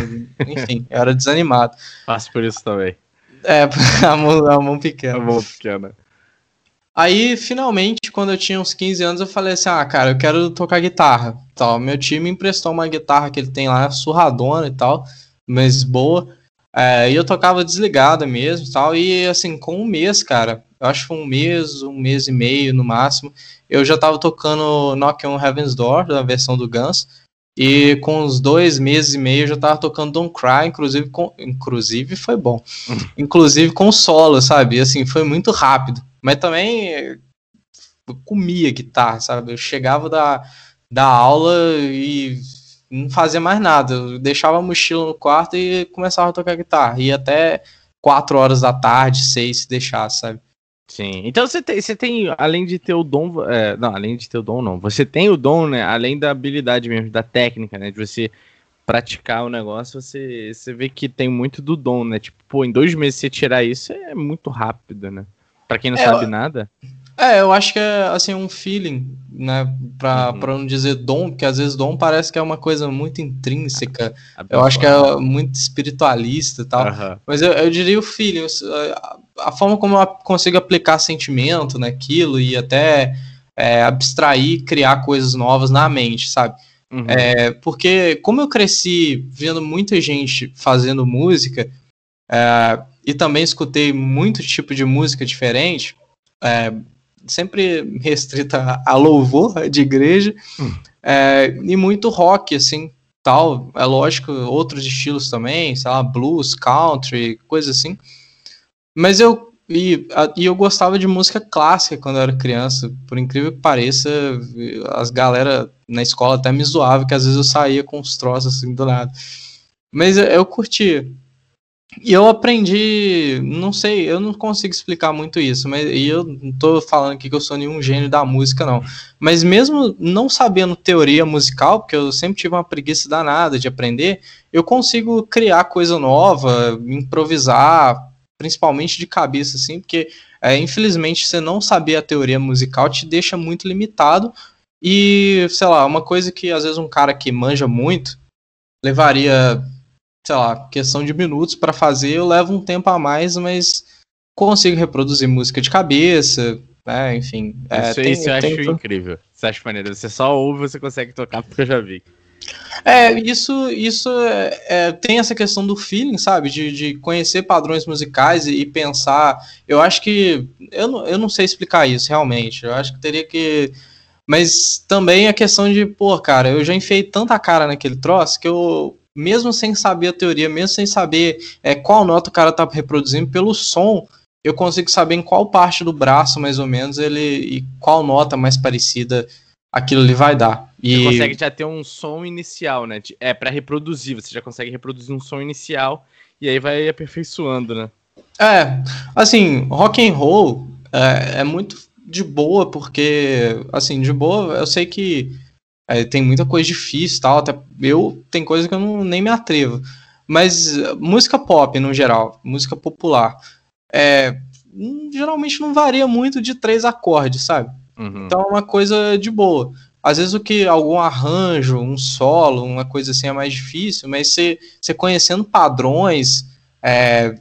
enfim, eu era desanimado. Passo por isso também. É, a mão, a mão pequena. A mão pequena. Aí, finalmente, quando eu tinha uns 15 anos, eu falei assim: ah, cara, eu quero tocar guitarra. Tal. Meu time emprestou uma guitarra que ele tem lá, surradona e tal, mas boa. É, e eu tocava desligada mesmo tal. E assim, com um mês, cara, acho um mês, um mês e meio no máximo, eu já tava tocando Knock on Heaven's Door, da versão do Guns, e com uns dois meses e meio eu já tava tocando Don't Cry, inclusive, com, inclusive foi bom. inclusive com solo, sabe? Assim, foi muito rápido. Mas também eu comia guitarra, sabe? Eu chegava da, da aula e não fazia mais nada. Eu deixava a mochila no quarto e começava a tocar guitarra. E até quatro horas da tarde, seis, se deixasse, sabe? Sim. Então você tem, você tem, além de ter o dom. É, não, além de ter o dom, não. Você tem o dom, né? Além da habilidade mesmo, da técnica, né? De você praticar o negócio, você, você vê que tem muito do dom, né? Tipo, pô, em dois meses você tirar isso é muito rápido, né? Pra quem não é, sabe eu... nada. É, eu acho que é assim um feeling, né? Pra, uhum. Pra não dizer dom, porque às vezes dom parece que é uma coisa muito intrínseca. eu acho que é muito espiritualista e tal. Uhum. Mas eu, eu diria o feeling, a, forma como eu consigo aplicar sentimento naquilo e até é, abstrair, criar coisas novas na mente, sabe? Uhum. É, porque como eu cresci vendo muita gente fazendo música é, e também escutei muito tipo de música diferente, é, sempre restrita a louvor de igreja hum. é, e muito rock, assim, tal. É lógico, outros estilos também, sei lá, blues, country, coisa assim. Mas eu e, e eu gostava de música clássica quando eu era criança. Por incrível que pareça, as galera na escola até me zoavam que às vezes eu saía com os troços assim do nada. Mas eu, eu curtia. E eu aprendi, não sei, eu não consigo explicar muito isso, mas e eu não tô falando aqui que eu sou nenhum gênio da música, não. Mas mesmo não sabendo teoria musical, porque eu sempre tive uma preguiça danada de aprender, eu consigo criar coisa nova, improvisar, principalmente de cabeça, assim, porque é, infelizmente você não saber a teoria musical te deixa muito limitado. E, sei lá, uma coisa que às vezes um cara que manja muito levaria sei lá, questão de minutos para fazer, eu levo um tempo a mais, mas consigo reproduzir música de cabeça, né? Enfim. É, isso, tem, isso eu acho incrível. Você acha maneiro? Você só ouve você consegue tocar, porque eu já vi. É, isso, isso é, é, tem essa questão do feeling, sabe? De, de conhecer padrões musicais e, e, pensar. Eu acho que. Eu não, eu não sei explicar isso realmente. Eu acho que teria que. Mas também a questão de, pô, cara, eu já enfiei tanta cara naquele troço que eu mesmo sem saber a teoria, mesmo sem saber é, qual nota o cara tá reproduzindo, pelo som, eu consigo saber em qual parte do braço, mais ou menos, ele e qual nota mais parecida aquilo ali vai dar. E... Você consegue já ter um som inicial, né? É para reproduzir, você já consegue reproduzir um som inicial e aí vai aperfeiçoando, né? É, assim, rock and roll é, é muito de boa, porque, assim, de boa, eu sei que é, tem muita coisa difícil tal. Até eu tem coisa que eu não, nem me atrevo. Mas música pop no geral, música popular, é, geralmente não varia muito de três acordes, sabe? Uhum. Então é uma coisa de boa. Às vezes o que algum arranjo, um solo, uma coisa assim é mais difícil, mas você, você conhecendo padrões, é,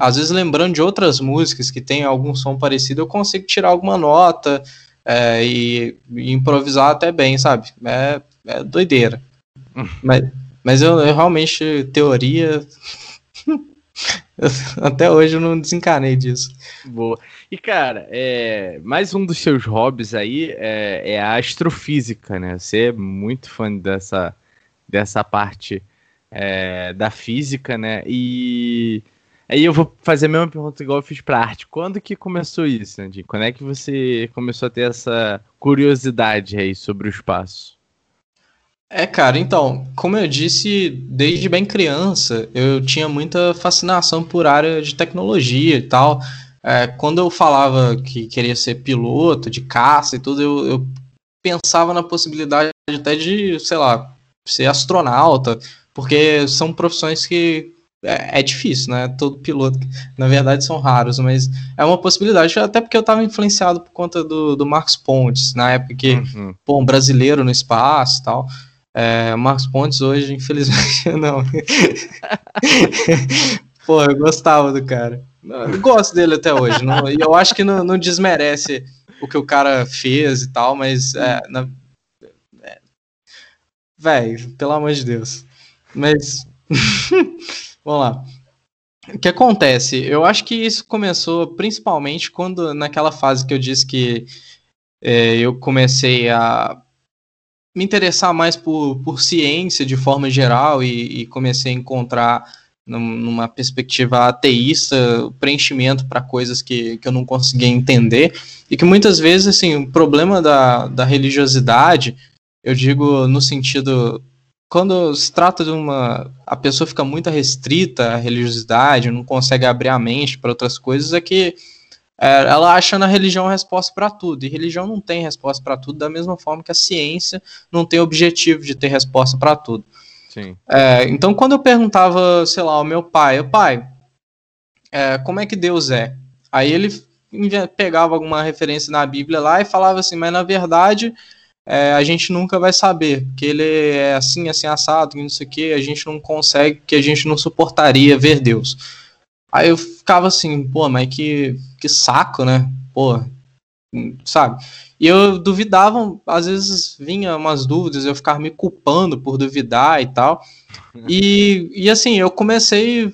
às vezes lembrando de outras músicas que tem algum som parecido, eu consigo tirar alguma nota, é, e, e, improvisar até bem, sabe? É, é doideira. mas mas eu, eu realmente, teoria. até hoje eu não desencanei disso. Boa. E, cara, é, mais um dos seus hobbies aí é, é, a astrofísica, né? Você é muito fã dessa, dessa parte é, da física, né? E Aí eu vou fazer a mesma pergunta igual eu fiz pra arte. Quando que começou isso, Andy? Quando é que você começou a ter essa curiosidade aí sobre o espaço? É, cara, então, como eu disse, desde bem criança, eu tinha muita fascinação por área de tecnologia e tal. É, quando eu falava que queria ser piloto de caça e tudo, eu, eu pensava na possibilidade até de, sei lá, ser astronauta, porque são profissões que é, é, difícil, né? Todo piloto, na verdade, são raros, mas é uma possibilidade, até porque eu estava influenciado por conta do, do Marcos Pontes, na época que, uhum. pô, um brasileiro no espaço e tal. É, Marcos Pontes hoje, infelizmente, não. pô, eu gostava do cara. Eu gosto dele até hoje. Não, e eu acho que não, não, desmerece o que o cara fez e tal, mas é, na, é, velho, pelo amor de Deus. Mas Vamos lá. O que acontece? Eu acho que isso começou principalmente quando, naquela fase que eu disse que é, eu comecei a me interessar mais por, por ciência de forma geral e, e comecei a encontrar numa perspectiva ateísta preenchimento para coisas que, que eu não conseguia entender e que muitas vezes assim o problema da, da religiosidade eu digo no sentido quando se trata de uma. A pessoa fica muito restrita à religiosidade, não consegue abrir a mente para outras coisas, é que ela acha na religião a resposta para tudo. E religião não tem resposta para tudo, da mesma forma que a ciência não tem objetivo de ter resposta para tudo. É, então, quando eu perguntava, sei lá, ao meu pai, pai, é, como é que Deus é? Aí ele pegava alguma referência na Bíblia lá e falava assim, mas na verdade é, a gente nunca vai saber, porque ele é assim, assim, assado, não sei o que, a gente não consegue, que a gente não suportaria ver Deus. Aí eu ficava assim, pô, mas que, que saco, né? Pô, sabe? E eu duvidava, às vezes vinha umas dúvidas, eu ficava me culpando por duvidar e tal. E, e assim, eu comecei a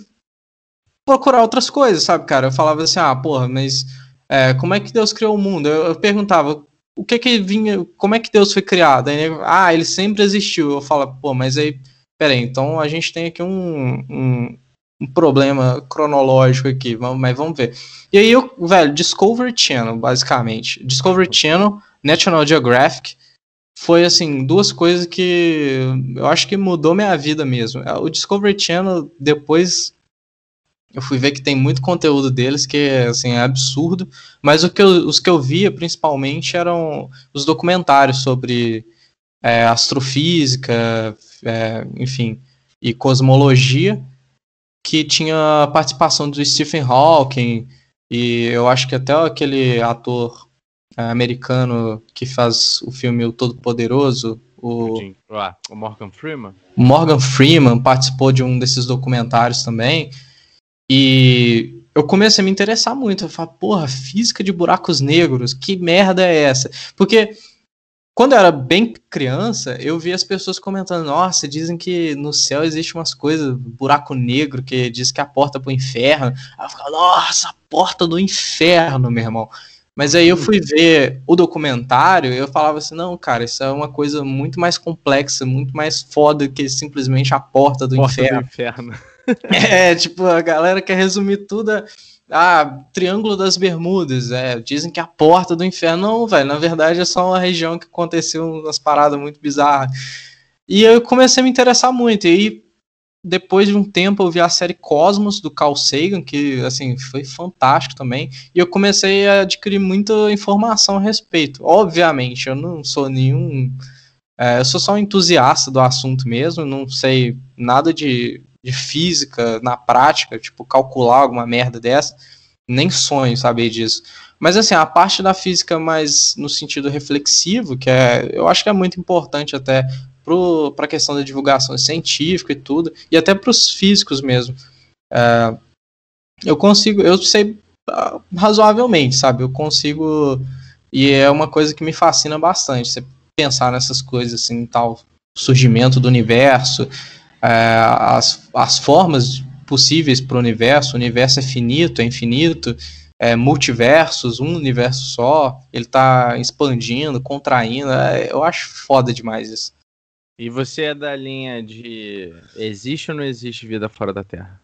procurar outras coisas, sabe, cara? Eu falava assim, ah, porra, mas é, como é que Deus criou o mundo? Eu, eu perguntava, o que que vinha, como é que Deus foi criado? Aí, ah, ele sempre existiu. Eu falo, pô, mas aí, peraí, então a gente tem aqui um, um, um problema cronológico aqui, mas vamos ver. E aí, eu, velho, Discovery Channel, basicamente. Discovery Channel, National Geographic, foi, assim, duas coisas que eu acho que mudou minha vida mesmo. O Discovery Channel, depois eu fui ver que tem muito conteúdo deles que assim, é absurdo, mas o que eu, os que eu via principalmente eram os documentários sobre é, astrofísica, é, enfim, e cosmologia, que tinha a participação do Stephen Hawking, e eu acho que até aquele ator é, americano que faz o filme O Todo Poderoso, o, o Morgan Freeman. Morgan Freeman participou de um desses documentários também. E eu comecei a me interessar muito. Eu falei, porra, física de buracos negros, que merda é essa? Porque quando eu era bem criança, eu via as pessoas comentando: nossa, dizem que no céu existe umas coisas, buraco negro, que diz que é a porta pro inferno. Aí eu ficava, nossa, a porta do inferno, meu irmão. Mas aí eu fui ver o documentário e eu falava assim: não, cara, isso é uma coisa muito mais complexa, muito mais foda que simplesmente a porta do porta inferno. Do inferno. é, tipo, a galera quer resumir tudo. A, ah, Triângulo das Bermudas, é, dizem que é a porta do inferno. Não, velho, na verdade é só uma região que aconteceu umas paradas muito bizarras. E eu comecei a me interessar muito. E aí, depois de um tempo, eu vi a série Cosmos do Carl Sagan, que assim foi fantástico também. E eu comecei a adquirir muita informação a respeito. Obviamente, eu não sou nenhum. É, eu sou só um entusiasta do assunto mesmo, não sei nada de de física na prática, tipo, calcular alguma merda dessa, nem sonho saber disso. Mas assim, a parte da física mais no sentido reflexivo, que é, eu acho que é muito importante até para a questão da divulgação científica e tudo, e até para os físicos mesmo. É, eu consigo, eu sei ah, razoavelmente, sabe? Eu consigo, e é uma coisa que me fascina bastante, você pensar nessas coisas assim, tal surgimento do universo, as, as formas possíveis para o universo. O universo é finito, é infinito, é multiversos, um universo só, ele está expandindo, contraindo. É, eu acho foda demais isso. E você é da linha de existe ou não existe vida fora da Terra?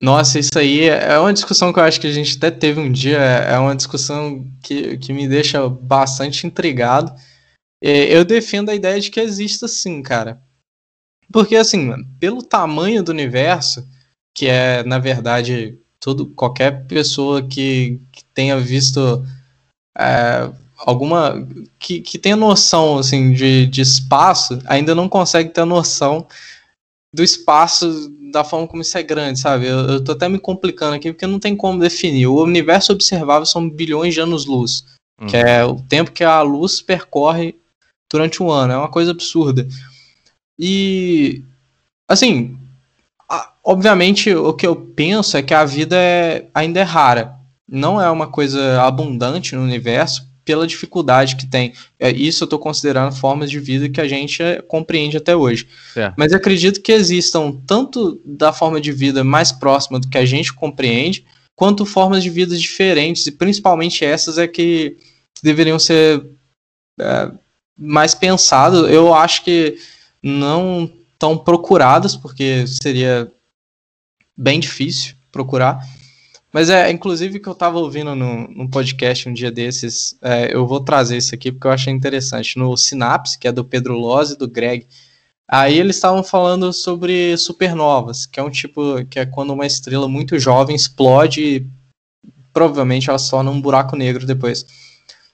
Nossa, isso aí é uma discussão que eu acho que a gente até teve um dia. É uma discussão que, que me deixa bastante intrigado. É, eu defendo a ideia de que exista sim, cara. Porque, assim, pelo tamanho do universo, que é, na verdade, todo, qualquer pessoa que, que tenha visto é, alguma. Que, que tenha noção, assim, de, de espaço, ainda não consegue ter noção do espaço da forma como isso é grande, sabe? Eu, eu tô até me complicando aqui porque não tem como definir. O universo observável são bilhões de anos-luz, uhum. que é o tempo que a luz percorre durante um ano. É uma coisa absurda. E, assim, obviamente o que eu penso é que a vida é, ainda é rara. Não é uma coisa abundante no universo pela dificuldade que tem. É, isso eu estou considerando formas de vida que a gente é, compreende até hoje. É. Mas acredito que existam tanto da forma de vida mais próxima do que a gente compreende, quanto formas de vida diferentes, e principalmente essas é que deveriam ser é, mais pensadas. Eu acho que não tão procuradas, porque seria bem difícil procurar. Mas é, inclusive, que eu estava ouvindo no, no podcast um dia desses, é, eu vou trazer isso aqui porque eu achei interessante. No Sinapse, que é do Pedro Loz e do Greg, aí eles estavam falando sobre supernovas, que é um tipo, que é quando uma estrela muito jovem explode e provavelmente ela se torna um buraco negro depois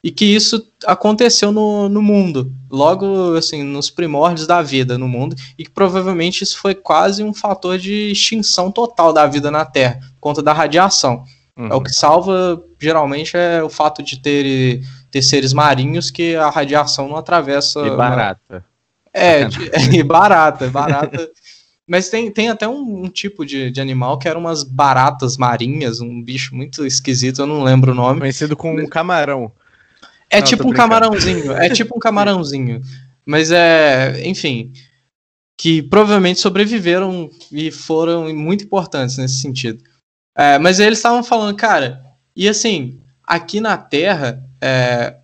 e que isso aconteceu no, no mundo, logo assim, nos primórdios da vida no mundo, e que provavelmente isso foi quase um fator de extinção total da vida na Terra, por conta da radiação. Uhum. É o que salva, geralmente, é o fato de ter, ter seres marinhos que a radiação não atravessa. E barata. É, de, e barata, barata. Mas tem, tem até um, um, tipo de, de animal que eram umas baratas marinhas, um bicho muito esquisito, eu não lembro o nome. Conhecido como um camarão. É Não, tipo um camarãozinho. É tipo um camarãozinho. Mas é, enfim, que provavelmente sobreviveram e foram muito importantes nesse sentido. É, mas eles estavam falando, cara, e assim, aqui na Terra, é,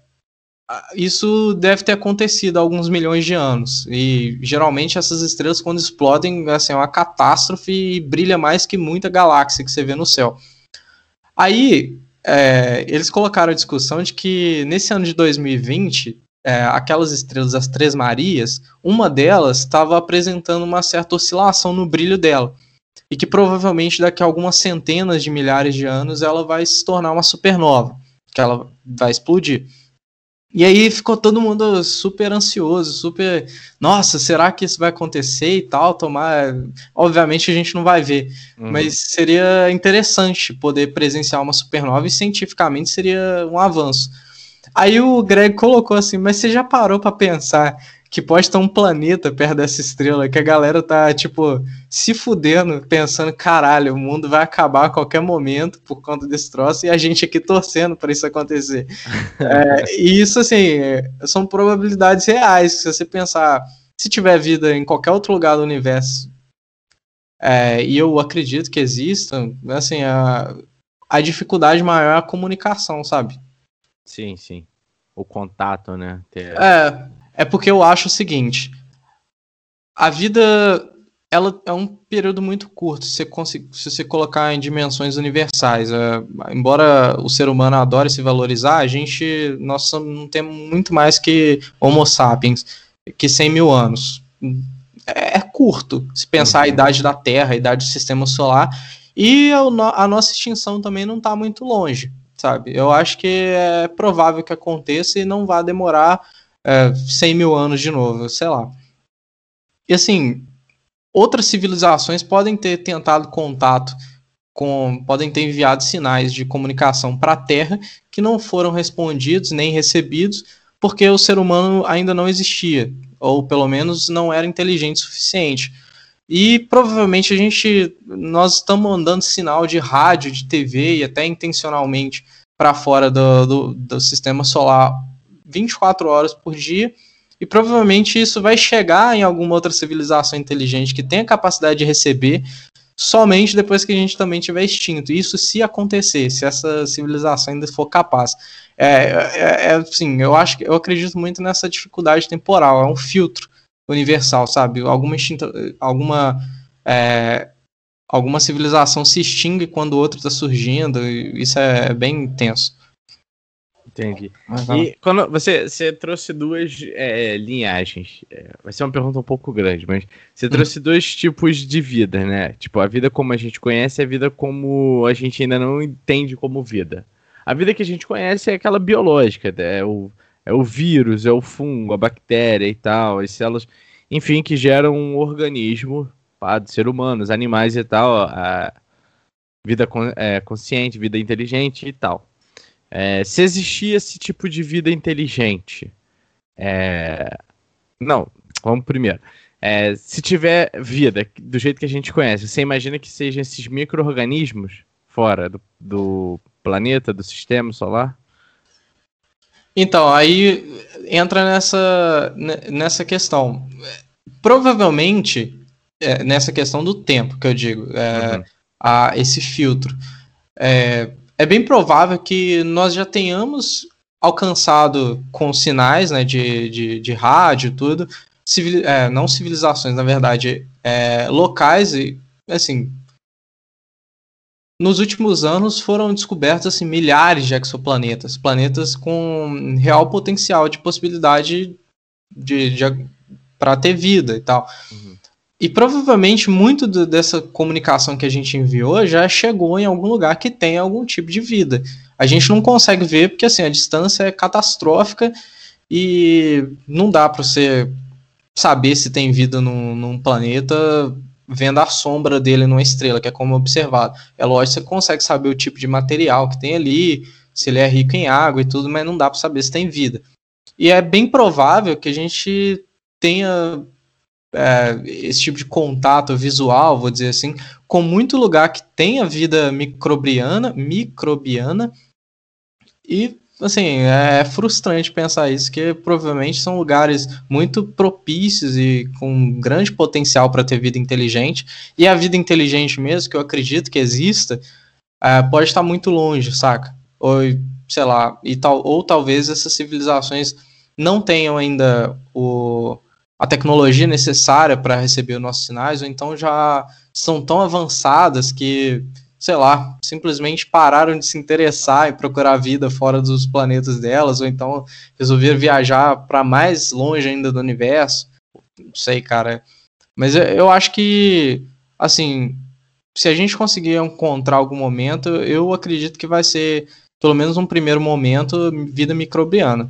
isso deve ter acontecido há alguns milhões de anos. E geralmente essas estrelas, quando explodem, assim, é uma catástrofe e brilha mais que muita galáxia que você vê no céu. Aí, é, eles colocaram a discussão de que nesse ano de 2020, é, aquelas estrelas, as Três Marias, uma delas estava apresentando uma certa oscilação no brilho dela. E que provavelmente daqui a algumas centenas de milhares de anos ela vai se tornar uma supernova, que ela vai explodir. E aí ficou todo mundo super ansioso, super. Nossa, será que isso vai acontecer e tal? Tomar. Obviamente a gente não vai ver. Uhum. Mas seria interessante poder presenciar uma supernova e cientificamente seria um avanço. Aí o Greg colocou assim, mas você já parou para pensar que pode ter um planeta perto dessa estrela, que a galera tá, tipo, se fudendo, pensando, caralho, o mundo vai acabar a qualquer momento por conta desse troço, e a gente aqui torcendo para isso acontecer. é, e isso, assim, são probabilidades reais, se você pensar, se tiver vida em qualquer outro lugar do universo, é, e eu acredito que existam, assim, a, a dificuldade maior é a comunicação, sabe? Sim, sim. O contato, né? Ter... É, é porque eu acho o seguinte: a vida ela é um período muito curto se você, se você colocar em dimensões universais. É, embora o ser humano adore se valorizar, a gente nós não temos muito mais que Homo sapiens, que 100 mil anos. É, é curto se pensar uhum. a idade da Terra, a idade do sistema solar, e a, a nossa extinção também não está muito longe, sabe? Eu acho que é provável que aconteça e não vai demorar é, 100 mil anos de novo, sei lá. E assim, outras civilizações podem ter tentado contato com, podem ter enviado sinais de comunicação para a Terra que não foram respondidos nem recebidos porque o ser humano ainda não existia, ou pelo menos não era inteligente o suficiente. E provavelmente a gente, nós estamos mandando sinal de rádio, de TV e até intencionalmente para fora do, do, do sistema solar 24 horas por dia, e provavelmente isso vai chegar em alguma outra civilização inteligente que tenha capacidade de receber somente depois que a gente também tiver extinto. Isso se acontecer, se essa civilização ainda for capaz. É, é, é assim, eu acho que eu acredito muito nessa dificuldade temporal, é um filtro universal, sabe? Alguma extinta, alguma é, alguma civilização se extingue quando outra está surgindo, isso é bem intenso. Entendi. E quando você, você trouxe duas é, linhagens, é, vai ser uma pergunta um pouco grande, mas você hum. trouxe dois tipos de vida, né? Tipo, a vida como a gente conhece e a vida como a gente ainda não entende como vida. A vida que a gente conhece é aquela biológica, né? é o, é o vírus, é o fungo, a bactéria e tal, as células, enfim, que geram um organismo, pá, ser humanos, animais e tal, a vida é, consciente, vida inteligente e tal. É, se existia esse tipo de vida inteligente. É... Não, vamos primeiro. É, se tiver vida do jeito que a gente conhece, você imagina que sejam esses micro-organismos fora do, do planeta, do sistema solar? Então, aí entra nessa, nessa questão. Provavelmente, é, nessa questão do tempo que eu digo, é, uhum. a, esse filtro. É, é bem provável que nós já tenhamos alcançado com sinais né, de, de, de rádio tudo, civil, é, não civilizações, na verdade, é, locais e assim. Nos últimos anos foram descobertos assim, milhares de exoplanetas, planetas com real potencial de possibilidade de, de para ter vida e tal. Uhum. E provavelmente muito do, dessa comunicação que a gente enviou já chegou em algum lugar que tem algum tipo de vida. A gente não consegue ver porque assim a distância é catastrófica e não dá para você saber se tem vida num, num, planeta vendo a sombra dele numa estrela, que é como observado. É lógico que você consegue saber o tipo de material que tem ali, se ele é rico em água e tudo, mas não dá para saber se tem vida. E é bem provável que a gente tenha é, esse tipo de contato visual, vou dizer assim, com muito lugar que tem a vida microbiana, microbiana e assim, é frustrante pensar isso, que provavelmente são lugares muito propícios e com grande potencial para ter vida inteligente, e a vida inteligente mesmo, que eu acredito que exista, é, pode estar muito longe, saca? Ou, sei lá, e tal, ou talvez essas civilizações não tenham ainda o, a tecnologia necessária para receber os nossos sinais, ou então já são tão avançadas que, sei lá, simplesmente pararam de se interessar em procurar vida fora dos planetas delas, ou então resolveram viajar para mais longe ainda do universo. Não sei, cara. Mas eu, eu acho que, assim, se a gente conseguir encontrar algum momento, eu acredito que vai ser, pelo menos um primeiro momento, vida microbiana.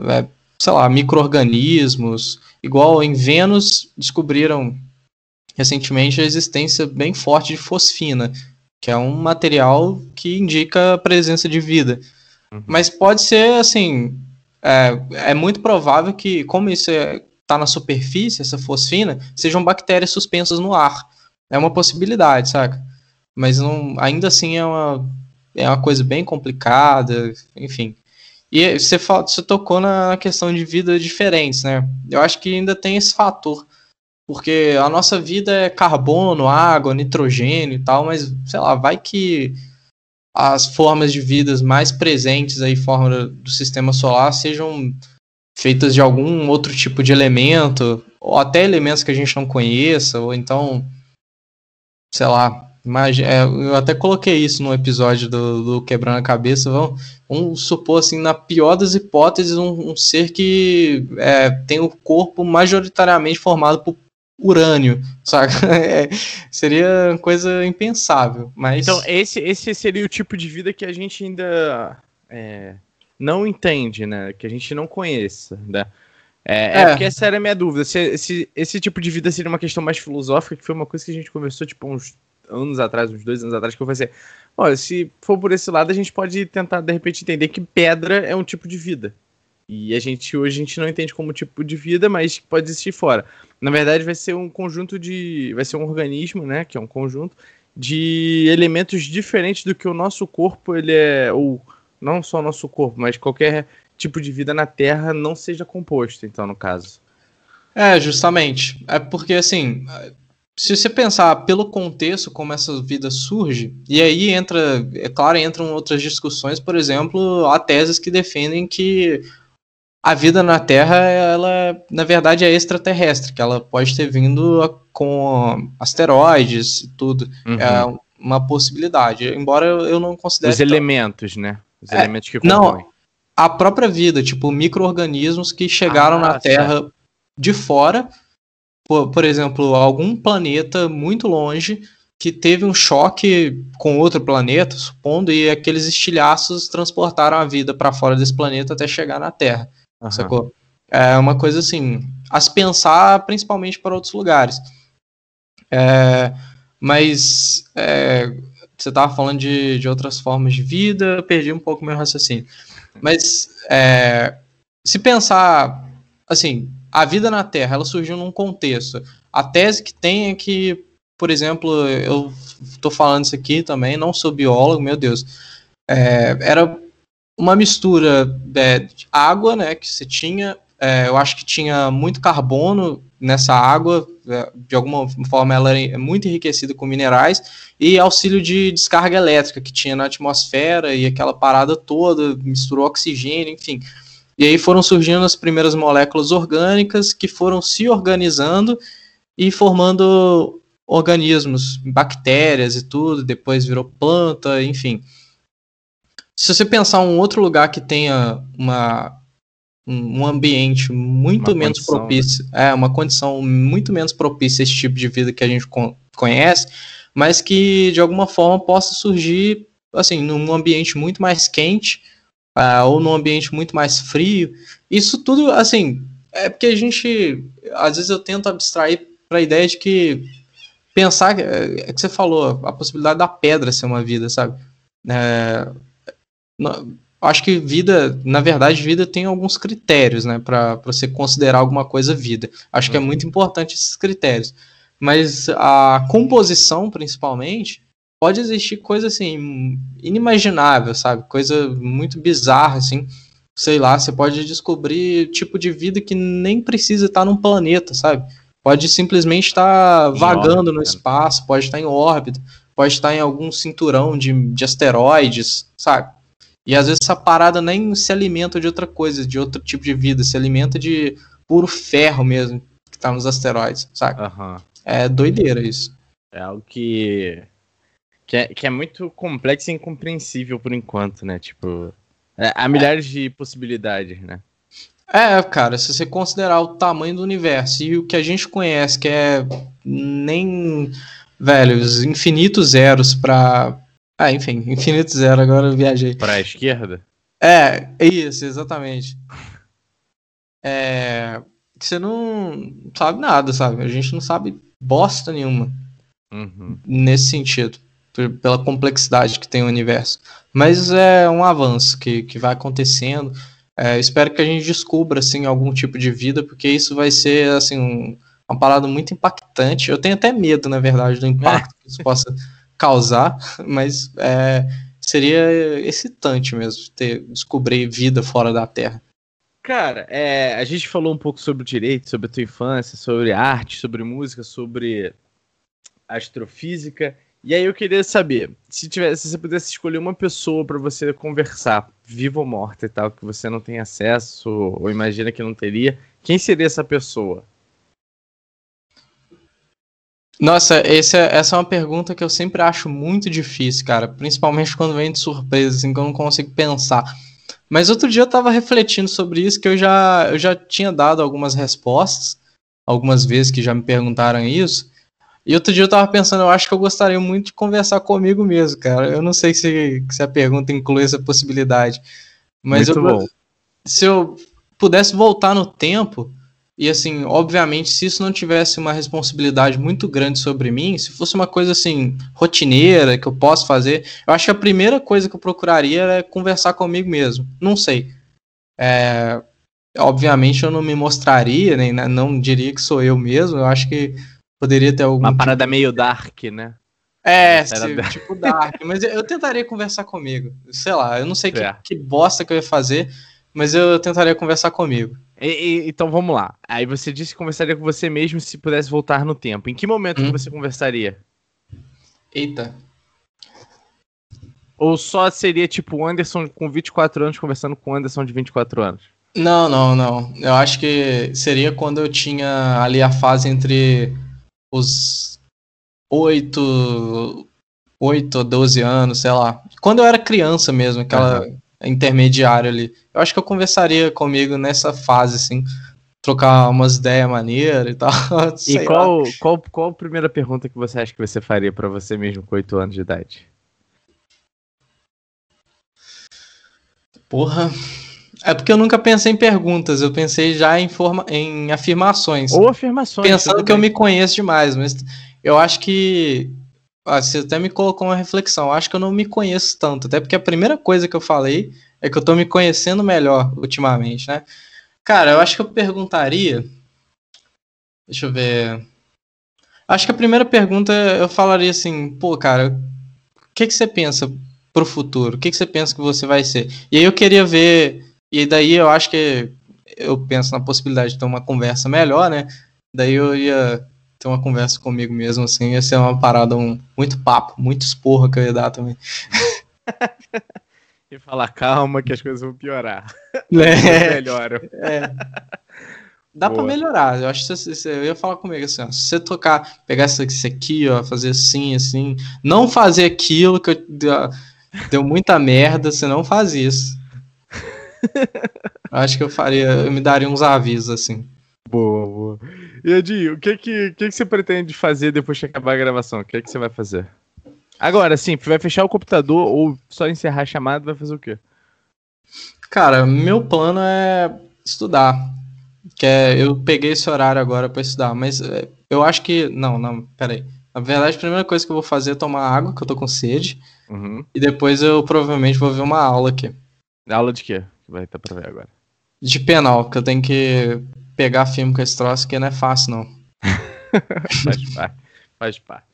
É, sei lá, micro-organismos. Igual em Vênus, descobriram recentemente a existência bem forte de fosfina, que é um material que indica a presença de vida. Uhum. Mas pode ser, assim, é, é muito provável que, como isso está é, tá na superfície, essa fosfina, sejam bactérias suspensas no ar. É uma possibilidade, saca? Mas não, ainda assim é uma, é uma coisa bem complicada, enfim. E você, fala, você tocou na questão de vidas diferentes, né? Eu acho que ainda tem esse fator. Porque a nossa vida é carbono, água, nitrogênio e tal, mas, sei lá, vai que as formas de vidas mais presentes aí fora do sistema solar sejam feitas de algum outro tipo de elemento, ou até elementos que a gente não conheça, ou então, sei lá, mas é, eu até coloquei isso no episódio do, do Quebrando a Cabeça. Vamos, vamos, supor, assim, na pior das hipóteses, um, um ser que é, tem o corpo majoritariamente formado por urânio, sabe? É, seria coisa impensável. Mas... Então, esse, esse seria o tipo de vida que a gente ainda é, não entende, né? Que a gente não conhece, né? É, é, é, porque essa era a minha dúvida. Se, esse esse tipo de vida seria uma questão mais filosófica, que foi uma coisa que a gente conversou, tipo, uns anos atrás, uns dois anos atrás, que eu falei assim, olha, se for por esse lado, a gente pode tentar, de repente, entender que pedra é um tipo de vida. E a gente hoje a gente não entende como tipo de vida, mas pode existir fora. Na verdade, vai ser um conjunto de. Vai ser um organismo, né? Que é um conjunto de elementos diferentes do que o nosso corpo, ele é. Ou não só o nosso corpo, mas qualquer tipo de vida na Terra não seja composto, então, no caso. É, justamente. É porque assim, se você pensar pelo contexto como essa vida surge, e aí entra, é claro, entram outras discussões, por exemplo, há teses que defendem que a vida na Terra, ela, na verdade, é extraterrestre, que ela pode ter vindo com asteroides e tudo. Uhum. É uma possibilidade, embora eu não considere... Os elementos, né? Os é, elementos que compõem. Não, a própria vida, tipo, micro-organismos que chegaram ah, na Terra certo. de fora, por, por exemplo, algum planeta muito longe que teve um choque com outro planeta, supondo, e aqueles estilhaços transportaram a vida para fora desse planeta até chegar na Terra. Uhum. Sacou? É uma coisa assim, a se pensar principalmente para outros lugares. É, mas é, você estava falando de, de outras formas de vida, perdi um pouco meu raciocínio. Mas é, se pensar assim, a vida na Terra ela surgiu num contexto. A tese que tem é que, por exemplo, eu estou falando isso aqui também, não sou biólogo, meu Deus. É, era uma mistura de água, né, que você tinha. É, eu acho que tinha muito carbono nessa água, é, de alguma forma ela é muito enriquecida com minerais, e auxílio de descarga elétrica que tinha na atmosfera e aquela parada toda, misturou oxigênio, enfim. E aí foram surgindo as primeiras moléculas orgânicas que foram se organizando e formando organismos, bactérias e tudo, depois virou planta, enfim. Se você pensar um outro lugar que tenha uma um ambiente muito uma menos condição, propício, né? é uma condição muito menos propícia a esse tipo de vida que a gente conhece, mas que de alguma forma possa surgir assim num ambiente muito mais quente uh, ou num ambiente muito mais frio. Isso tudo assim é porque a gente às vezes eu tento abstrair para a ideia de que pensar é, é que você falou a possibilidade da pedra ser uma vida, sabe? É, acho que vida, na verdade, vida tem alguns critérios, né, para você considerar alguma coisa vida. Acho uhum. que é muito uhum. importante esses critérios. Mas a composição, principalmente, pode existir coisa assim inimaginável, sabe? Coisa muito bizarra assim. Sei lá, você pode descobrir tipo de vida que nem precisa estar num planeta, sabe? Pode simplesmente estar vagando órbita, no espaço, pode estar em órbita, pode estar em algum cinturão de, de asteroides, sabe? E às vezes essa parada nem se alimenta de outra coisa, de outro tipo de vida, se alimenta de puro ferro mesmo, que tá nos asteroides, sabe? Uhum. É doideira isso. É algo que, que, é, que é muito complexo e incompreensível por enquanto, né? Tipo, é, há milhares é. de possibilidades, né? É, cara, se você considerar o tamanho do universo e o que a gente conhece, que é nem, velho, os infinitos zeros para ah, enfim, infinito zero, agora eu viajei. Para a esquerda? É, isso, exatamente. É. Você não sabe nada, sabe? A gente não sabe bosta nenhuma. Uhum. Nesse sentido. Pela complexidade que tem o universo. Mas é um avanço que, que vai acontecendo. É, espero que a gente descubra assim, algum tipo de vida, porque isso vai ser assim, um, uma parada muito impactante. Eu tenho até medo, na verdade, do impacto é. que isso possa causar, mas é, seria excitante mesmo ter descobrir vida fora da Terra. Cara, é, a gente falou um pouco sobre direito, sobre a tua infância, sobre arte, sobre música, sobre astrofísica. E aí eu queria saber, se tivesse, se você pudesse escolher uma pessoa para você conversar, viva ou morta e tal, que você não tem acesso ou imagina que não teria, quem seria essa pessoa? Nossa, esse é, essa é uma pergunta que eu sempre acho muito difícil, cara. Principalmente quando vem de surpresa, assim, que eu não consigo pensar. Mas outro dia eu tava refletindo sobre isso, que eu já, eu já tinha dado algumas respostas, algumas vezes que já me perguntaram isso. E outro dia eu tava pensando, eu acho que eu gostaria muito de conversar comigo mesmo, cara. Eu não sei se, se a pergunta inclui essa possibilidade. Mas muito eu, bom. se eu pudesse voltar no tempo, e assim, obviamente, se isso não tivesse uma responsabilidade muito grande sobre mim, se fosse uma coisa assim, rotineira, que eu posso fazer, eu acho que a primeira coisa que eu procuraria é conversar comigo mesmo. Não sei. É, obviamente eu não me mostraria, nem né, não diria que sou eu mesmo. Eu acho que poderia ter alguma. Uma parada tipo... meio dark, né? É, se, tipo dark. mas eu, eu, tentaria conversar comigo. Sei lá, eu não sei é. que, que bosta que eu ia fazer, mas eu tentaria conversar comigo. E, e, então vamos lá. Aí você disse que conversaria com você mesmo se pudesse voltar no tempo. Em que momento hum. que você conversaria? Eita. Ou só seria tipo o Anderson com 24 anos conversando com o Anderson de 24 anos? Não, não, não. Eu acho que seria quando eu tinha ali a fase entre os 8, 8 ou 12 anos, sei lá. Quando eu era criança mesmo, aquela. Uhum intermediário ali. Eu acho que eu conversaria comigo nessa fase, assim, trocar umas ideias maneiras e tal. e qual, qual, qual a primeira pergunta que você acha que você faria para você mesmo com 8 anos de idade? Porra. É porque eu nunca pensei em perguntas, eu pensei já em, forma, em afirmações. Ou afirmações. Pensando que eu me conheço demais, mas eu acho que. Ah, você até me colocou uma reflexão. Eu acho que eu não me conheço tanto. Até porque a primeira coisa que eu falei é que eu tô me conhecendo melhor ultimamente, né? Cara, eu acho que eu perguntaria. Deixa eu ver. Acho que a primeira pergunta eu falaria assim, pô, cara, o que, que você pensa pro futuro? O que, que você pensa que você vai ser? E aí eu queria ver. E daí eu acho que eu penso na possibilidade de ter uma conversa melhor, né? Daí eu ia ter uma conversa comigo mesmo, assim, ia ser uma parada, um, muito papo, muito esporra que eu ia dar também. e falar, calma, que as coisas vão piorar. É. Melhoram. É. Dá para melhorar. Eu acho que você, você, eu ia falar comigo assim, ó, se você tocar, pegar isso aqui, ó, fazer assim, assim, não fazer aquilo que eu, deu muita merda, você não faz isso. Acho que eu faria, eu me daria uns avisos assim. Boa, boa. E Edi, o que que, que que você pretende fazer depois que acabar a gravação? O que que você vai fazer? Agora, sim, vai fechar o computador ou só encerrar a chamada, vai fazer o quê? Cara, meu plano é estudar. Que é, eu peguei esse horário agora para estudar, mas é, eu acho que. Não, não, peraí. Na verdade, a primeira coisa que eu vou fazer é tomar água, que eu tô com sede. Uhum. E depois eu provavelmente vou ver uma aula aqui. Aula de quê? Que vai estar pra ver agora. De penal, que eu tenho que pegar filme com esse troço, que não é fácil, não. faz parte. Faz parte.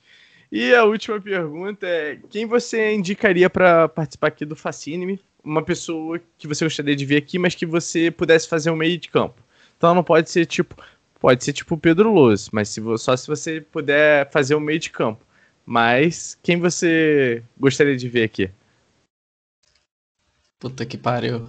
E a última pergunta é: quem você indicaria para participar aqui do Fascine? Uma pessoa que você gostaria de ver aqui, mas que você pudesse fazer um meio de campo. Então não pode ser tipo. Pode ser tipo o Pedro Luz, mas se, só se você puder fazer um meio de campo. Mas quem você gostaria de ver aqui? Puta que pariu.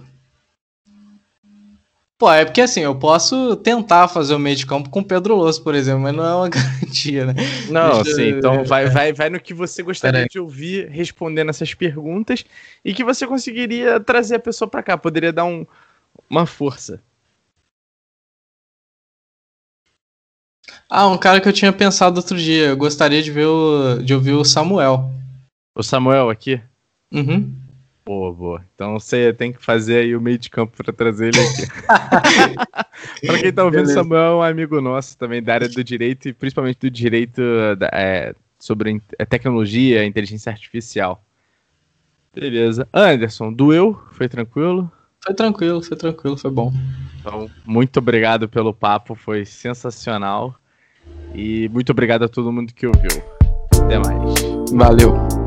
Pô, é porque assim, eu posso tentar fazer o meio de campo com o Pedro Losso, por exemplo, mas não é uma garantia, né? Não, Deixa sim, eu... então vai, vai, vai no que você gostaria de ouvir respondendo essas perguntas e que você conseguiria trazer a pessoa para cá, poderia dar um, uma força. Ah, um cara que eu tinha pensado outro dia, eu gostaria de ver o, de ouvir o Samuel. O Samuel aqui? Uhum. Boa, boa. Então você tem que fazer aí o meio de campo para trazer ele aqui. para quem tá ouvindo, Beleza. Samuel é um amigo nosso também da área do direito e principalmente do direito da, é, sobre a é, tecnologia, inteligência artificial. Beleza. Anderson, doeu? Foi tranquilo? Foi tranquilo, foi tranquilo, foi bom. Então, muito obrigado pelo papo, foi sensacional. E muito obrigado a todo mundo que ouviu. Até mais. Valeu.